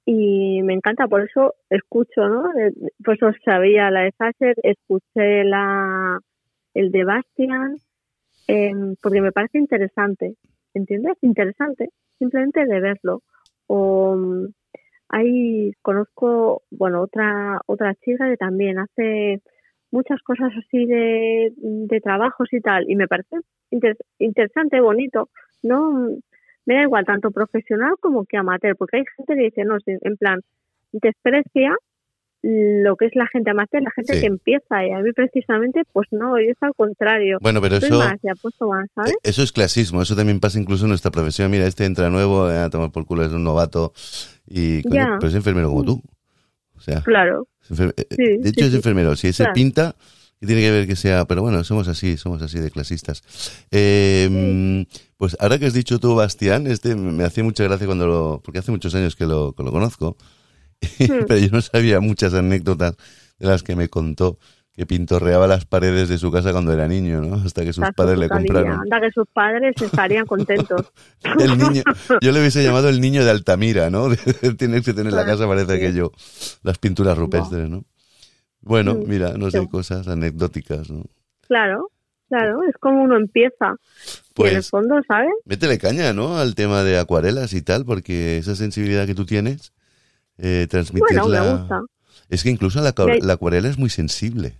y me encanta, por eso escucho, ¿no? Eh, Por eso sabía la de Sasser, escuché la el de Bastian, em, porque me parece interesante, ¿entiendes? Interesante, simplemente de verlo. O hay, conozco, bueno, otra otra chica que también hace muchas cosas así de, de trabajos y tal, y me parece inter- interesante, bonito, ¿no? me da igual tanto profesional como que amateur, porque hay gente que dice, no, en plan, desprecia lo que es la gente amateur, la gente
Sí.
que empieza, y a mí precisamente, pues no, yo es al contrario.
bueno, pero eso,
más, ya puesto más, ¿sabes?
eh, eso es clasismo, eso también pasa incluso en nuestra profesión. Mira, este entra nuevo, eh, a tomar por culo, es un novato, y coño, pero es enfermero como tú. O sea,
Claro,
enfer- eh,
Sí,
de hecho
sí,
es enfermero, si ese
Claro.
pinta, y tiene que ver que sea, pero bueno, somos así, somos así de clasistas. Eh, Pues ahora que has dicho tú, Bastián, este me hacía mucha gracia cuando lo, porque hace muchos años que lo, que lo conozco. <laughs> pero yo no sabía muchas anécdotas de las que me contó que pintorreaba las paredes de su casa cuando era niño, ¿no? Hasta que sus padres le compraron.
Anda que sus padres estarían contentos. <laughs>
El niño, yo le hubiese <laughs> llamado el niño de Altamira, ¿no? Tienes que tener en la casa, parece
Sí.
aquello, las pinturas rupestres, ¿no? Bueno,
Mm,
mira, no sé, cosas anecdóticas, ¿no?
Claro, claro, es como uno empieza. y en el
Pues
fondo, ¿sabes?
métele caña, ¿no? Al tema de acuarelas y tal, porque esa sensibilidad que tú tienes, eh, transmitirla...
Bueno, me gusta.
Es que incluso la, acuarela es muy sensible.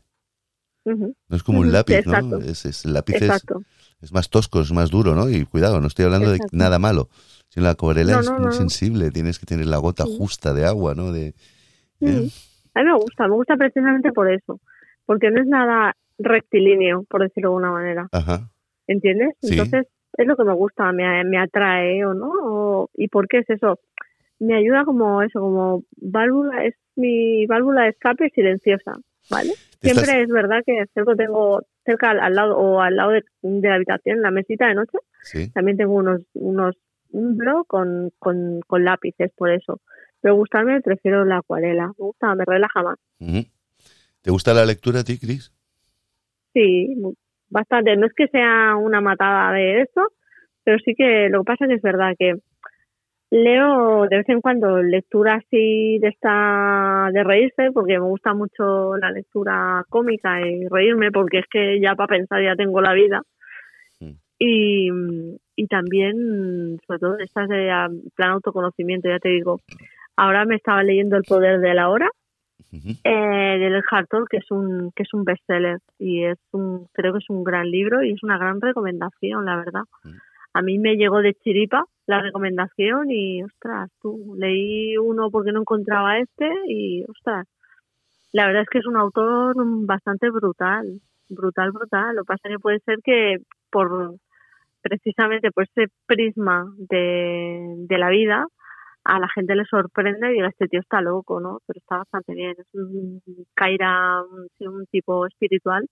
No es como un lápiz. ¿no? Es, es- el lápiz es, más tosco, es más duro, ¿no? Y cuidado, no estoy hablando
Exacto.
de nada malo. Sino la acuarela
No,
es
no,
muy
no,
sensible, tienes que tener la gota
Sí.
justa de agua, ¿no? De. ¿eh?
A mí me gusta, me gusta precisamente por eso, porque no es nada rectilíneo, por decirlo de alguna manera,
Ajá.
¿entiendes?
Sí.
Entonces, es lo que me gusta, me, me atrae, ¿o no? O- ¿Y por qué es eso? Me ayuda como eso, como válvula, es mi válvula de escape silenciosa, ¿vale? Siempre
estás-
es verdad que cerca tengo, cerca al, al lado, o al lado de, de la habitación, en la mesita de noche,
Sí.
también tengo unos, unos, un blog con, con, con lápices, por eso. Pero gustarme prefiero la acuarela, me gusta, me relaja más.
¿Te gusta la lectura a ti, Cris?
Sí, bastante. No es que sea una matada de esto, pero sí que lo que pasa es que es verdad que leo de vez en cuando lectura así de esta de reírse, porque me gusta mucho la lectura cómica y reírme, porque es que ya para pensar ya tengo la vida.
Mm.
Y, y también, sobre todo, estas de ah, plan autoconocimiento, ya te digo. Ahora me estaba leyendo El poder de la hora
Ujú.
eh, de Lee Hartol, que es un que es un bestseller y es un creo que es un gran libro y es una gran recomendación, la verdad.
Mm.
A mí me llegó de chiripa la recomendación y ostras, tú leí uno porque no encontraba este y ostras, la verdad es que es un autor bastante brutal, brutal, brutal. Lo que pasa es que puede ser que por precisamente por ese prisma de, de la vida a la gente le sorprende y diga este tío está loco, ¿no? Pero está bastante bien. Es un Kaira, un, tipo espiritual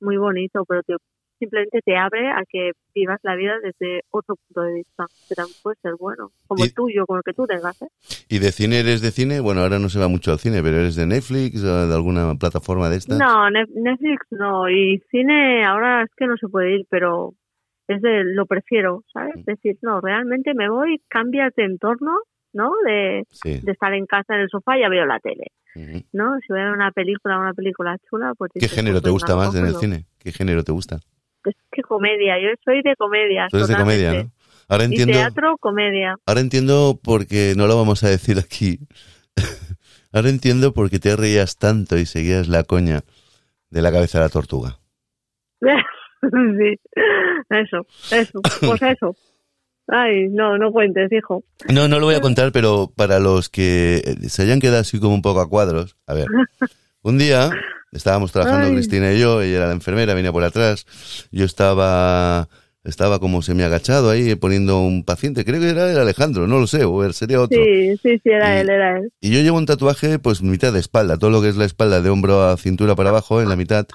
muy bonito, pero te- simplemente te abre a que vivas la vida desde otro punto de vista, que también puede ser bueno, como el tuyo, como el que tú tengas, ¿eh?
¿Y de cine eres de cine? Bueno, ahora no se va mucho al cine, pero eres de Netflix o de alguna plataforma de estas.
No, Netflix no, y cine ahora es que no se puede ir, pero es de lo prefiero, ¿sabes? Es decir, no, realmente me voy, cambias de entorno, ¿no? De,
Sí.
de estar en casa en el sofá ya veo la tele. ¿no? Si voy a ver una película, una película chula, pues...
¿Qué género
pues
te gusta
lo
más en el cine? ¿Qué género te gusta?
Pues que comedia, yo soy de comedia.
Tú eres de comedia, ¿no? Ahora
Y
entiendo,
teatro, comedia.
ahora entiendo porque no lo vamos a decir aquí. <laughs> ahora entiendo por qué te reías tanto y seguías la coña de la cabeza de la tortuga. <laughs>
sí, eso, eso, pues <coughs> eso. Ay, no, no cuentes, hijo.
No, no lo voy a contar, pero para los que se hayan quedado así como un poco a cuadros, a ver, <laughs> un día estábamos trabajando
Ay.
Cristina y yo, ella era la enfermera, venía por atrás, yo estaba estaba como semi agachado ahí poniendo un paciente, creo que era el Alejandro, no lo sé, o sería otro.
Sí, sí, sí, era
Y-
él, era él.
Y yo llevo un tatuaje, pues mitad de espalda, todo lo que es la espalda de hombro a cintura para abajo, en la mitad,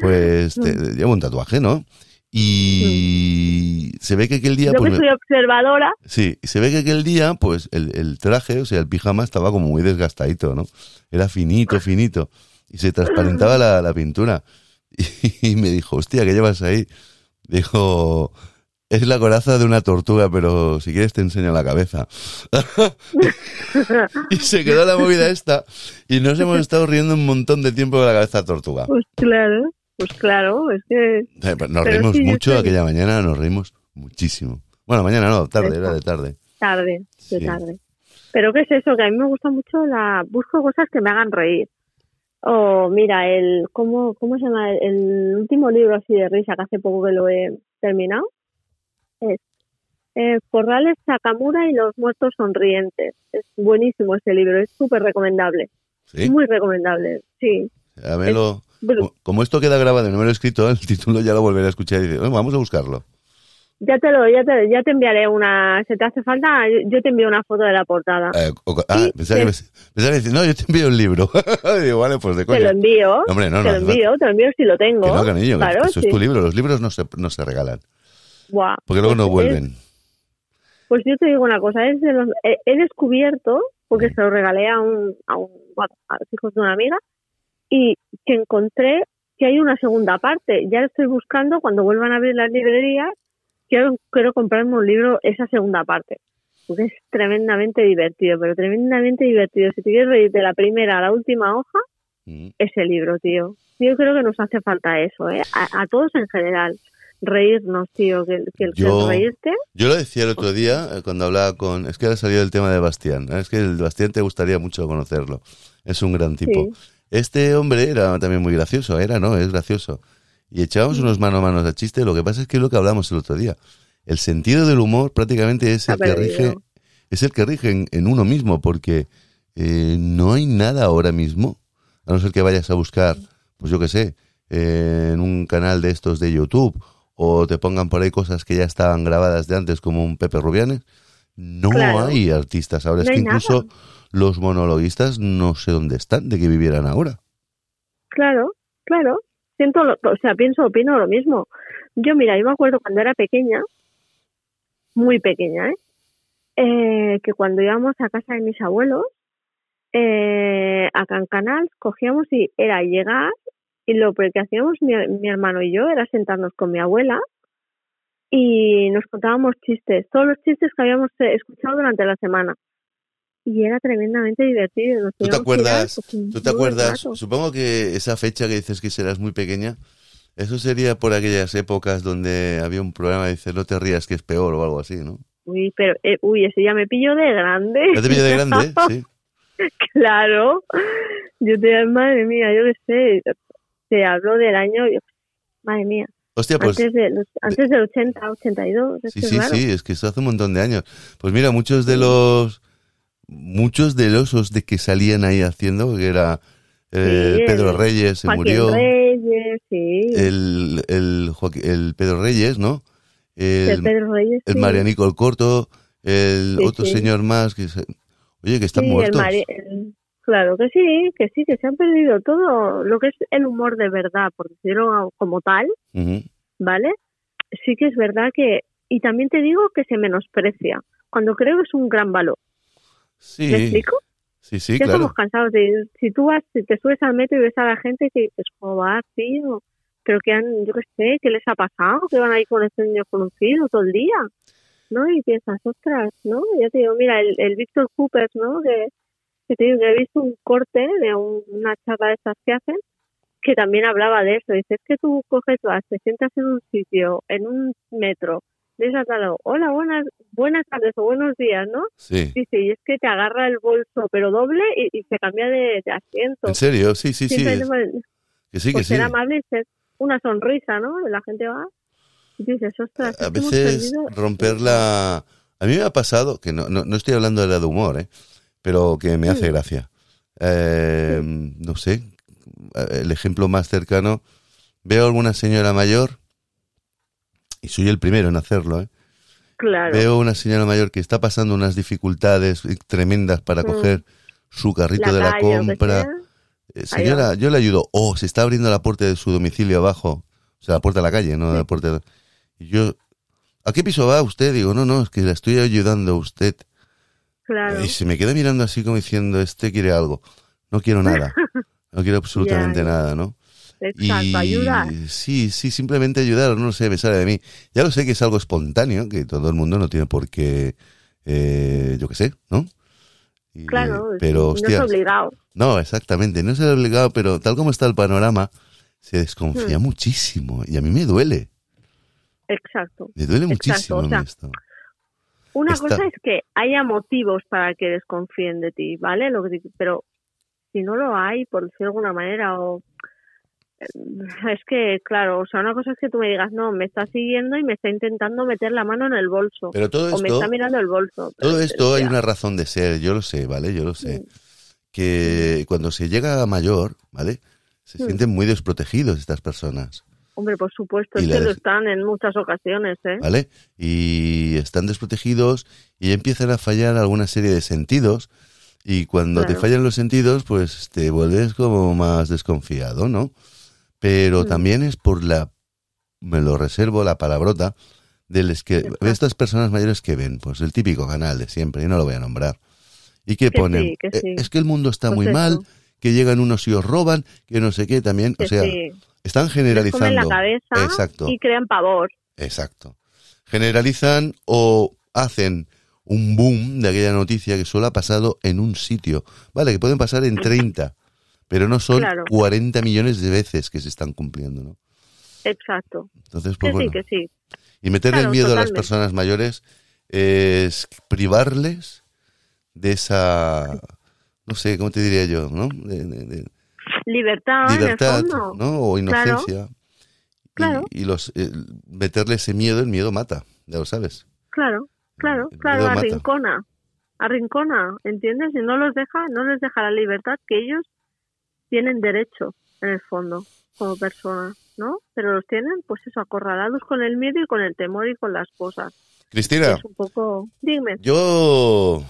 pues te- <laughs> llevo un tatuaje, ¿no? Y se ve que aquel día,
Yo
pues
que soy observadora,
Sí, se ve que aquel día, pues el, el traje, o sea, el pijama estaba como muy desgastadito, ¿no? Era finito, finito. Y se transparentaba la, la pintura. <laughs> Y, me dijo, hostia, ¿qué llevas ahí? Dijo, es la coraza de una tortuga, pero si quieres te enseño la cabeza. <laughs> y se quedó la movida esta. Y nos hemos estado riendo un montón de tiempo de la cabeza tortuga.
pues claro, pues claro, es que
Eh, pues Nos reímos
sí,
mucho
estoy-
aquella mañana, nos reímos muchísimo. Bueno, mañana no, tarde, era de tarde.
tarde, de
Sí.
tarde. Pero ¿qué es eso? Que a mí me gusta mucho la... Busco cosas que me hagan reír. O mira, el... ¿Cómo, cómo se llama? El, el último libro así de risa que hace poco que lo he terminado es eh, Corrales Sakamura y los muertos sonrientes. Es buenísimo ese libro, es súper recomendable.
¿Sí?
Muy recomendable, sí.
A ver, lo-
Bueno,
Como- esto queda grabado y no me lo he escrito, el título ya lo volveré a escuchar y "Bueno, vamos a buscarlo.
Ya te lo, ya te, ya te enviaré una, si te hace falta, yo, te envío una foto de la portada.
Eh, o- ah,
Sí,
pensaba, que me, pensaba que no, yo te envío un libro. <laughs> Digo, vale, pues de
te lo envío,
Hombre, no,
te
no,
lo
no.
envío, te lo envío si lo tengo.
Que no, cariño,
claro,
eso
sí.
es tu libro. Los libros no se, no se regalan.
Buah,
Porque luego
pues
no vuelven.
es- pues yo te digo una cosa, es de los, he, he descubierto, porque se lo regalé a un, a un, a los hijos de una amiga, y que encontré que hay una segunda parte. Ya estoy buscando, cuando vuelvan a abrir las librerías, quiero, quiero comprarme un libro, esa segunda parte. Porque es tremendamente divertido, pero tremendamente divertido. Si te quieres reír de la primera a la última hoja,
Mm.
ese libro, tío. Yo creo que nos hace falta eso, ¿eh? A, a todos en general. Reírnos, tío. Que, que el que
Yo-
el reírte.
Yo lo decía el otro día eh, cuando hablaba con... Es que ahora salió el tema de Bastián. ¿eh? Es que el Bastián te gustaría mucho conocerlo. Es un gran tipo.
Sí.
Este hombre era también muy gracioso. Era, ¿no? Es gracioso. Y echábamos unos mano a mano de chiste. Lo que pasa es que es lo que hablamos el otro día. El sentido del humor prácticamente es el que rige, es el que rige en, en uno mismo, porque eh, no hay nada ahora mismo, a no ser que vayas a buscar, pues yo qué sé, eh, en un canal de estos de YouTube, o te pongan por ahí cosas que ya estaban grabadas de antes, como un Pepe Rubianes. No
Claro.
hay artistas ahora, es que incluso
nada.
los monologuistas no sé dónde están, de que vivieran ahora.
Claro, claro. Siento, lo- o sea, pienso, opino lo mismo. Yo, mira, yo me acuerdo cuando era pequeña, muy pequeña, ¿eh? Eh, que cuando íbamos a casa de mis abuelos, eh, a Cancanal, cogíamos y era llegar y lo que hacíamos mi, mi hermano y yo era sentarnos con mi abuela y nos contábamos chistes, todos los chistes que habíamos eh, escuchado durante la semana. Y era tremendamente divertido. nos
¿Tú te acuerdas? ¿Tú te acuerdas?
rato.
Supongo que esa fecha que dices que serás muy pequeña, eso sería por aquellas épocas donde había un programa que dice no te rías que es peor o algo así, ¿no?
Uy, pero, eh, uy, ese ya me pillo de grande.
¿Ya te pillo de grande? <laughs> Sí. <laughs>
claro. Yo te madre mía, yo qué sé, te hablo del año, yo- madre mía,
Hostia, pues...
antes, de antes del 80, 82. es
Sí, sí, sí, es que eso hace un montón de años. Pues mira, muchos de los muchos de los de que salían ahí haciendo, que era eh,
Sí,
Pedro Reyes, se
Joaquín
murió,
Reyes, sí.
el, el, el Pedro Reyes, ¿no?
El,
El,
Pedro Reyes,
el
sí.
Marianico el Corto, el otro señor más, que se- oye, que están muertos.
Claro que sí, que sí, que se han perdido todo lo que es el humor de verdad, por decirlo como tal. ¿vale? Sí que es verdad que, y también te digo que se menosprecia, cuando creo que es un gran valor.
Sí,
¿Me explico?
sí, sí,
ya
claro.
estamos cansados de. Si tú vas, si te subes al metro y ves a la gente que dices, joder, tío, pero que han, yo qué sé, ¿qué les ha pasado? Que van ahí con este niño conocido todo el día, ¿no? Y piensas, ostras, ¿no? Ya te digo, mira, el, el Víctor Cooper, ¿no? Que, que te digo que he visto un corte de un- una charla de estas que hacen, que también hablaba de eso. Dice, es que tú coges, vas, te sientas en un sitio, en un metro, hola, buenas, buenas tardes o buenos días, ¿no?
Sí.
Dice, y es que te agarra el bolso, pero doble, y, y se cambia de, de asiento.
En serio, sí, sí, sí. Es- Que sí, que
por
sí.
ser amable ser una sonrisa, ¿no? La gente va y dices, ostras,
A
es hemos
veces romper la... A mí me ha pasado, que no, no, no estoy hablando de la de humor, ¿eh? pero que me hace gracia. Eh, no sé, el ejemplo más cercano, veo a alguna señora mayor, y soy el primero en hacerlo, ¿eh?
Claro,
veo una señora mayor que está pasando unas dificultades tremendas para
Mm.
coger su carrito de la
calle
compra. Eh, señora, yo le ayudo. Oh, se está abriendo la puerta de su domicilio abajo. O sea, la puerta de la calle, no la puerta de... Y yo, ¿a qué piso va usted? Digo, no, no, es que le estoy ayudando a usted.
Claro,
Y se me queda mirando así como diciendo, este quiere algo. No quiero nada. <laughs> No quiero absolutamente nada, ¿no?
Exacto,
y
ayudar.
sí, sí, simplemente ayudar, no sé, me sale de mí. Ya lo sé que es algo espontáneo, que todo el mundo no tiene por qué, eh, yo qué sé, ¿no? Y,
Claro,
pero
no es obligado.
no, exactamente, no es obligado, pero tal como está el panorama, se desconfía
Hmm.
muchísimo y a mí me duele,
Exacto.
me duele
Exacto,
muchísimo
o
mí
sea,
esto.
Una cosa es que haya motivos para que desconfíen de ti, ¿vale? Lo que pero si no lo hay, por decirlo de alguna manera, o es que, claro, o sea, una cosa es que tú me digas, no, me está siguiendo y me está intentando meter la mano en el bolso,
Pero todo
o me
esto,
está mirando el bolso.
todo esto hay una razón de ser, yo lo sé, ¿vale? Yo lo sé.
Mm.
Que cuando se llega a mayor, ¿vale? Se
Mm.
sienten muy desprotegidos estas personas.
Hombre, por supuesto, es que lo están en muchas ocasiones, ¿eh?
¿vale? Y están desprotegidos y empiezan a fallar alguna serie de sentidos y cuando te fallan los sentidos, pues te vuelves como más desconfiado, ¿no? Pero también es por la, me lo reservo, la palabrota de, les que, de estas personas mayores que ven, pues el típico canal de siempre, y no lo voy a nombrar, y que,
Que
ponen,
sí, que
"Eh,
sí.
es que el mundo está
Pues
muy mal, que llegan unos y os roban, que no sé qué también, o sea,
sí,
están
comen
generalizando.
la cabeza
Exacto.
y crean pavor.
Exacto. Generalizan o hacen un boom de aquella noticia que solo ha pasado en un sitio. Vale, que pueden pasar en 30, pero no son
Claro.
40 millones de veces que se están cumpliendo, ¿no?
Exacto.
Entonces,
Que
pues bueno.
sí, que sí.
Y meterle
Claro,
el miedo a las personas mayores es privarles de esa, no sé, ¿cómo te diría yo? ¿no? De, de- de
Libertad,
libertad,
en el fondo.
¿no? O inocencia. Y-
Claro.
Y, los eh, meterle ese miedo, el miedo mata, ya lo sabes.
Claro, claro, claro,
miedo mata.
arrincona, arrincona, ¿entiendes? Y no los deja, no les deja la libertad que ellos tienen derecho, en el fondo, como personas, ¿no? Pero los tienen, pues eso, acorralados con el miedo y con el temor y con las cosas.
Cristina,
Es un poco, dime,
Yo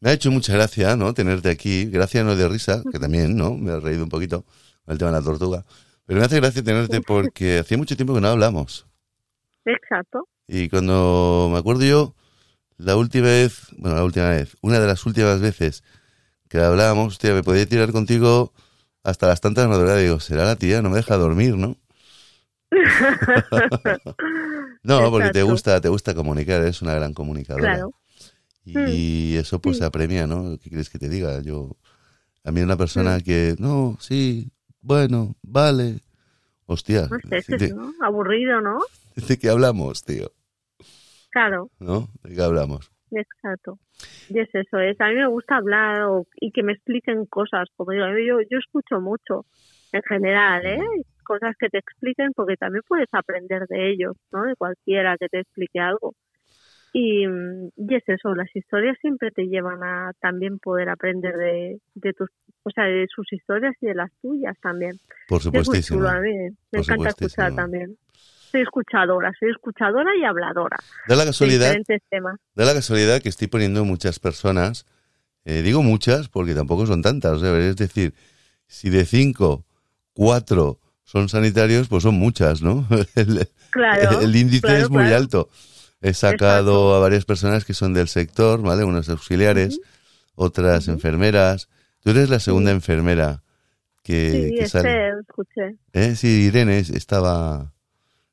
me ha hecho mucha gracia, ¿no? Tenerte aquí. Gracia no de risa, que <laughs> también, ¿no? Me he reído un poquito con el tema de la tortuga. Pero me hace gracia tenerte <laughs> porque hacía mucho tiempo que no hablamos.
exacto,
Y cuando me acuerdo yo, la última vez, bueno, la última vez, una de las últimas veces que hablábamos, hostia, me podía tirar contigo hasta las tantas madrugadas. Digo, será la tía, no me deja dormir, ¿no? <laughs> No, porque te gusta, te gusta comunicar, eres una gran comunicadora.
claro,
Y eso pues se apremia, ¿no? ¿Qué quieres que te diga? Yo, a mí una persona que, no, sí, bueno, vale. Hostia,
no sé, es que
¿de,
es, ¿no? aburrido, ¿no? <laughs>
de qué hablamos, tío?
Claro,
¿No? ¿De qué hablamos?
Exacto. Y es eso, es, a mí me gusta hablar o- y que me expliquen cosas, como digo, yo, yo escucho mucho en general, ¿eh? Cosas que te expliquen porque también puedes aprender de ellos, ¿no? De cualquiera que te explique algo. Y, mm, y es eso, las historias siempre te llevan a también poder aprender de, de tus, o sea, de sus historias y de las tuyas también.
Por
Es muy
supuestísimo.
chulo, a mí me
Por
encanta escuchar también. Soy escuchadora, soy escuchadora y habladora
Da la casualidad, da la casualidad que estoy poniendo muchas personas, eh, digo muchas porque tampoco son tantas, o sea, es decir, si de cinco, cuatro son sanitarios, pues son muchas, ¿no? <laughs> El,
Claro.
el índice
claro,
es muy
claro.
alto. He sacado
Exacto.
a varias personas que son del sector, ¿vale? Unos auxiliares, otras enfermeras. Tú eres la segunda enfermera que,
Sí,
que sale.
este, escuché.
¿Eh? Sí, Irene es- estaba,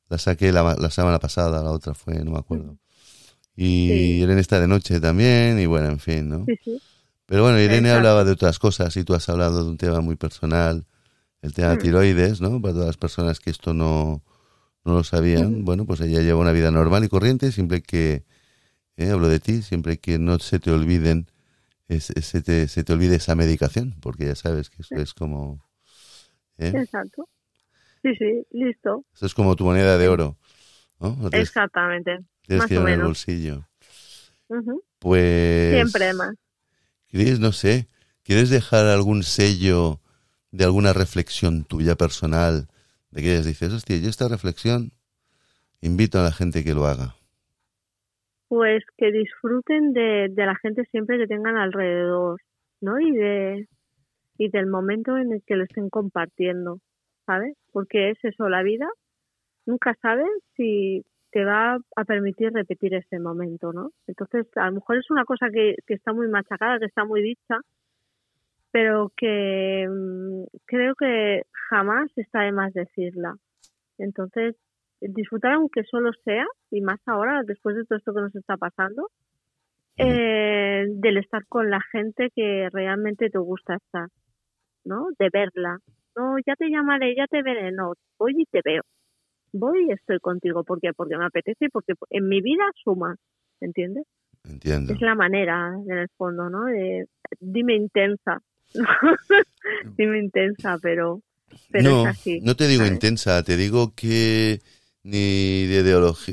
la saqué la, la semana pasada, la otra fue, no me acuerdo. Y
Sí.
Irene está de noche también, y bueno, en fin, ¿no?
Sí, sí.
Pero bueno, Irene
Exacto.
hablaba de otras cosas y tú has hablado de un tema muy personal, el tema de
Mm.
tiroides, ¿no? Para todas las personas que esto no, no lo sabían, bueno, pues ella lleva una vida normal y corriente, siempre que, eh, hablo de ti, siempre que no se te olviden, es- es- se, te, se te olvide esa medicación, porque ya sabes que eso es como, ¿eh?
Exacto. Sí, sí, listo.
Eso es como tu moneda de oro, ¿no? Tienes,
Exactamente.
tienes
más
que
o
en el bolsillo. Pues...
Siempre más.
¿Quieres, no sé, quieres dejar algún sello de alguna reflexión tuya personal? De que dices, hostia, yo esta reflexión invito a la gente que lo haga.
Pues que disfruten de, de la gente siempre que tengan alrededor, ¿no? Y de y del momento en el que lo estén compartiendo, ¿sabes? Porque es eso, la vida nunca sabes si te va a permitir repetir ese momento, ¿no? Entonces, a lo mejor es una cosa que, que está muy machacada, que está muy dicha, pero que mm, creo que jamás está de más decirla. Entonces, disfrutar aunque solo sea, y más ahora, después de todo esto que nos está pasando, eh, del estar con la gente que realmente te gusta estar, ¿no? De verla. No, ya te llamaré, ya te veré, no, voy y te veo. Voy y estoy contigo. ¿Por qué? Porque me apetece y porque en mi vida suma, ¿entiendes?
Entiendo.
Es la manera, en el fondo, ¿no? De, dime intensa. <laughs> dime intensa, pero, pero
no,
es así.
no te digo
¿sabes?
intensa, te digo que ni de,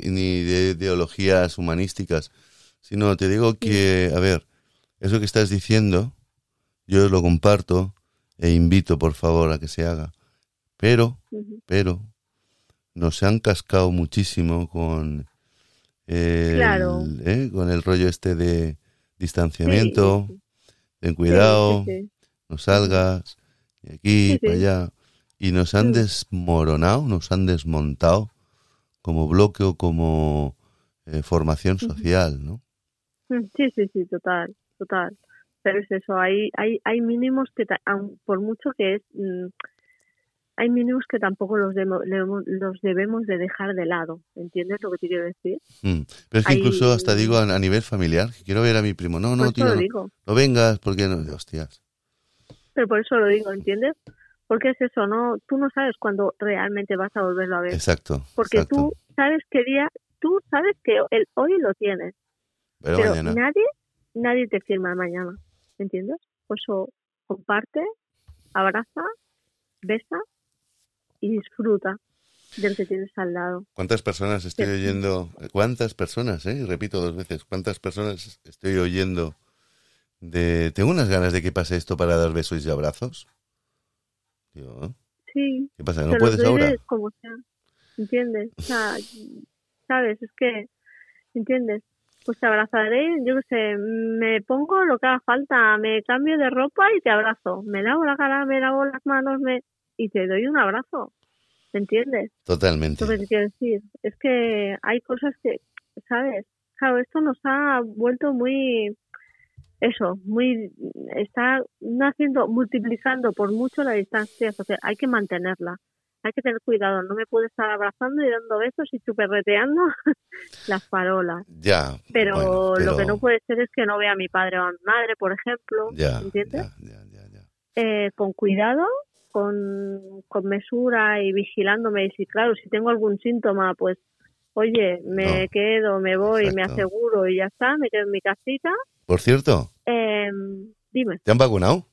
ni de ideologías humanísticas, sino te digo que, a ver, eso que estás diciendo, yo lo comparto e invito, por favor, a que se haga. Pero, pero, nos han cascado muchísimo con el,
Claro.
¿eh? con el rollo este de distanciamiento,
Sí, sí,
ten cuidado,
sí,
no salgas, y aquí, para allá. Y nos han
Mm.
desmoronado, nos han desmontado como bloque o como eh, formación social, ¿no?
Mm, Sí, sí, sí, total, total. Pero es eso, hay, hay, hay mínimos que, aun por mucho que es, mm, hay mínimos que tampoco los, los debemos de dejar de lado, ¿entiendes lo que te quiero decir?
Mm. Pero es que
Hay-
incluso hasta digo a, a nivel familiar, quiero ver a mi primo, no, no,
por eso
tío,
lo
no,
digo,
no vengas, porque no, hostias.
pero por eso lo digo, ¿entiendes? Porque es eso, no, tú no sabes cuándo realmente vas a volverlo a ver,
Exacto,
porque
exacto.
tú sabes qué día, tú sabes que el hoy lo tienes,
Pero,
pero
mañana,
nadie, nadie te firma el mañana, ¿entiendes? Por eso comparte, abraza, besa y disfruta del que tienes al lado.
¿cuántas personas estoy
Sí.
oyendo? ¿Cuántas personas, eh? Repito dos veces, ¿cuántas personas estoy oyendo de... Tengo unas ganas de que pase esto para dar besos y abrazos. ¿eh?
Sí,
¿qué pasa? ¿No puedes ahora?
como sea, ¿entiendes? O sea, sabes, es que, ¿entiendes? Pues te abrazaré, yo qué sé, me pongo lo que haga falta, me cambio de ropa y te abrazo, me lavo la cara, me lavo las manos, me y te doy un abrazo, ¿entiendes?
Totalmente.
Lo que te quiero decir es que hay cosas que, ¿sabes? Claro, esto nos ha vuelto muy, eso, muy, está haciendo, multiplicando por mucho la distancia social. Hay que mantenerla. Hay que tener cuidado. No me puedo estar abrazando y dando besos y chuperreteando <laughs> las farolas.
Ya.
Pero,
bueno,
lo que no puede ser es que no vea a mi padre o a mi madre, por ejemplo.
Ya,
¿Entiendes?
ya, ya, ya,
eh, con cuidado, con, con mesura y vigilándome. Y si, claro, si tengo algún síntoma, pues oye, me
No.
quedo, me voy, me aseguro y ya está, me quedo en mi casita.
Por cierto,
Eh, dime,
¿te han vacunado?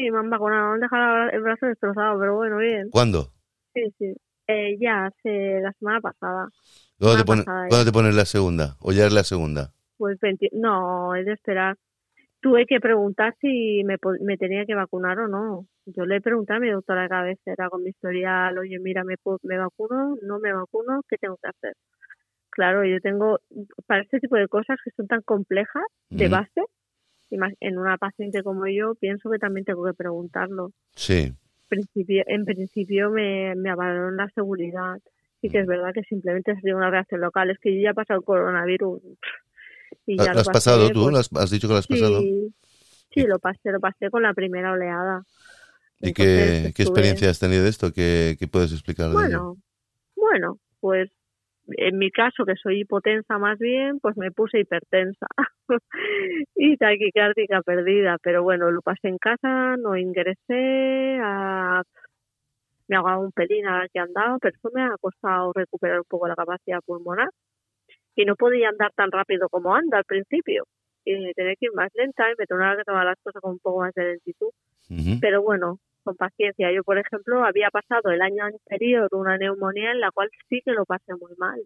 Sí, me han vacunado, me han dejado el brazo destrozado, pero bueno, bien.
¿Cuándo?
Sí, sí. Eh, ya hace la semana pasada,
¿Cuándo te, pone-
pasada,
¿Cuándo te pones la segunda? ¿O ya es la segunda?
pues 20, no, es de esperar. Tuve que preguntar si me, me tenía que vacunar o no. Yo le pregunté a mi doctora de cabecera con mi historial, oye, mira, ¿me, me vacuno? ¿No me vacuno? ¿Qué tengo que hacer? Claro, yo tengo, para este tipo de cosas que son tan complejas de base, en una paciente como yo, pienso que también tengo que preguntarlo.
Sí.
principio, en principio me, me avalaron la seguridad. Sí que es verdad que simplemente sería una reacción local. Es que yo ya he pasado el coronavirus. Y
¿Lo
ya
has
pasé,
pasado tú?
pues,
¿Lo has, dicho que lo has pasado?
Sí, sí, lo pasé, lo pasé con la primera oleada.
¿Y
Entonces,
qué, qué experiencia has tenido de esto? ¿Qué, qué puedes explicar de ello?
Bueno, bueno, pues en mi caso, que soy hipotensa más bien, pues me puse hipertensa <laughs> y taquicárdica perdida. Pero bueno, lo pasé en casa, no ingresé, a- me ahogaba un pelín a la que andaba, pero eso me ha costado recuperar un poco la capacidad pulmonar. Y no podía andar tan rápido como anda al principio. Y tenía que ir más lenta y me tenía que tomar las cosas con un poco más de lentitud pero bueno, con paciencia. Yo, por ejemplo, había pasado el año anterior una neumonía en la cual sí que lo pasé muy mal.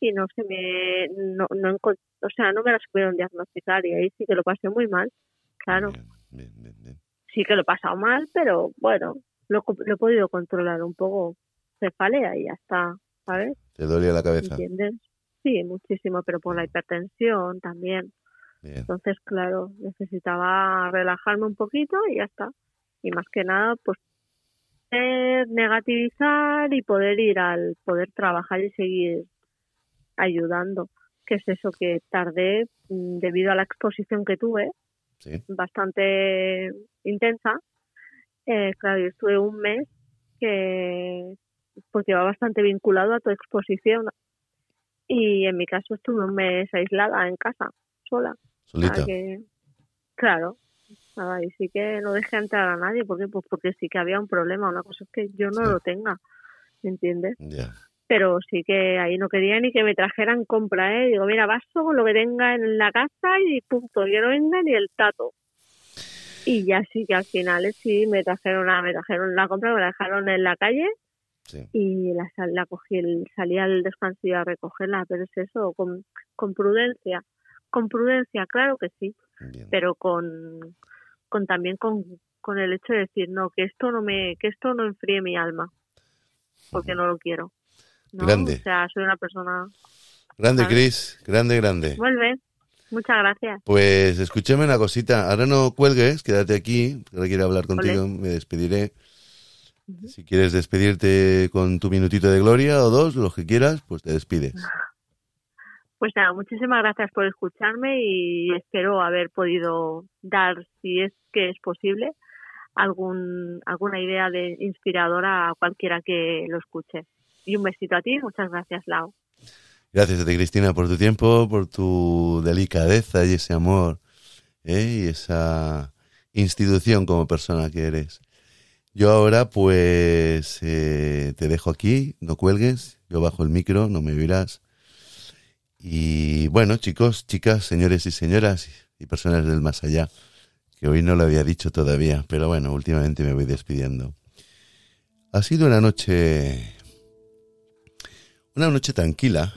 Y no se me, no, no o sea, no me la supieron diagnosticar y ahí sí que lo pasé muy mal. Claro,
Bien, bien, bien, bien.
sí que lo he pasado mal, pero bueno, lo, lo he podido controlar un poco. Cefalea y ya está, ¿sabes?
¿Te dolía la cabeza?
¿Entiendes? Sí, muchísimo, pero por la hipertensión también. Entonces, claro, necesitaba relajarme un poquito y ya está. Y más que nada, pues poder negativizar y poder ir al poder trabajar y seguir ayudando. Que es eso que tardé mm, debido a la exposición que tuve,
Sí.
bastante intensa. Eh, claro, yo estuve un mes que porque va bastante vinculado a tu exposición. Y en mi caso estuve un mes aislada en casa, sola.
Solita.
Que, claro, nada, y sí que no dejé entrar a nadie, ¿por qué? Pues porque sí que había un problema, una cosa es que yo no
Sí.
lo tenga, ¿me entiendes? Pero sí que ahí no quería ni que me trajeran compra, ¿eh? Digo, mira, vaso con lo que tenga en la casa y punto, que no venga ni el tato. Y ya sí que al final eh, sí me trajeron, a, me trajeron la compra, me la dejaron en la calle
Sí.
y la, la cogí, el, salí al descanso y a recogerla, pero es eso, con, con prudencia. Con prudencia, claro que sí,
Bien.
pero con, con también con, con el hecho de decir no que esto no me que esto no enfríe mi alma porque no lo quiero ¿no?
Grande.
o sea soy una persona
Grande. Chris. Grande, grande.
vuelve muchas gracias
Pues escúchame una cosita. Ahora no cuelgues, quédate aquí. Ahora quiero hablar contigo. Me despediré. Si quieres despedirte con tu minutito de gloria o dos, los que quieras, pues te despides. <laughs>
pues nada muchísimas gracias por escucharme y espero haber podido dar si es que es posible algún alguna idea de inspiradora a cualquiera que lo escuche y un besito a ti muchas gracias Lau
Gracias a ti, Cristina, por tu tiempo, por tu delicadeza y ese amor ¿eh? y esa institución como persona que eres. Yo ahora, pues, eh, te dejo aquí, no cuelgues, yo bajo el micro, no me oirás. Y bueno, chicos, chicas, señores y señoras y personas del más allá, que hoy no lo había dicho todavía, pero bueno, últimamente me voy despidiendo. Ha sido una noche, una noche tranquila,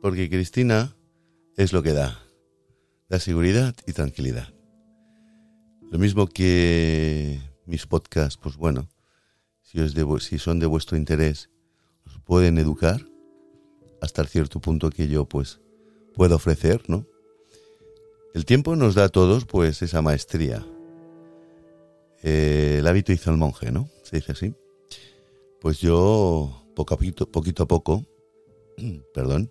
porque Cristina es lo que da, da seguridad y tranquilidad. Lo mismo que mis podcasts, pues bueno, si, os si son de vuestro interés, os pueden educar hasta cierto punto que yo pues puedo ofrecer, ¿no? El tiempo nos da a todos pues esa maestría. Eh, el hábito hizo el monje, ¿no? Se dice así. Pues yo poco a poquito, poquito a poco, <clears throat> perdón,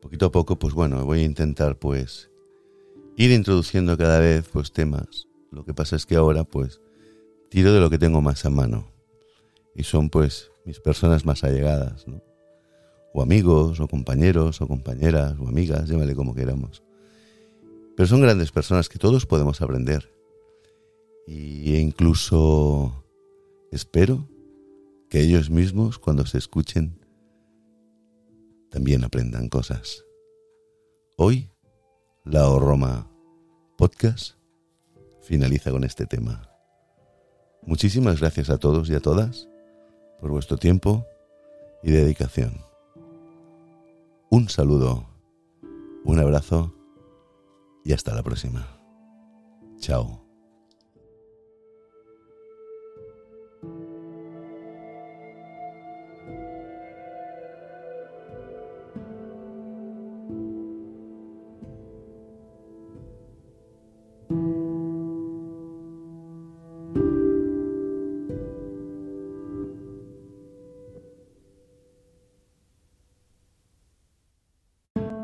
poquito a poco, pues bueno, voy a intentar pues ir introduciendo cada vez pues temas. Lo que pasa es que ahora pues tiro de lo que tengo más a mano y son pues mis personas más allegadas, ¿no? O amigos, o compañeros, o compañeras, o amigas, llámale como queramos. Pero son grandes personas que todos podemos aprender. Y incluso espero que ellos mismos, cuando se escuchen, también aprendan cosas. Hoy, la O Roma Podcast finaliza con este tema. Muchísimas gracias a todos y a todas por vuestro tiempo y dedicación. Un saludo, un abrazo y hasta la próxima. Chao.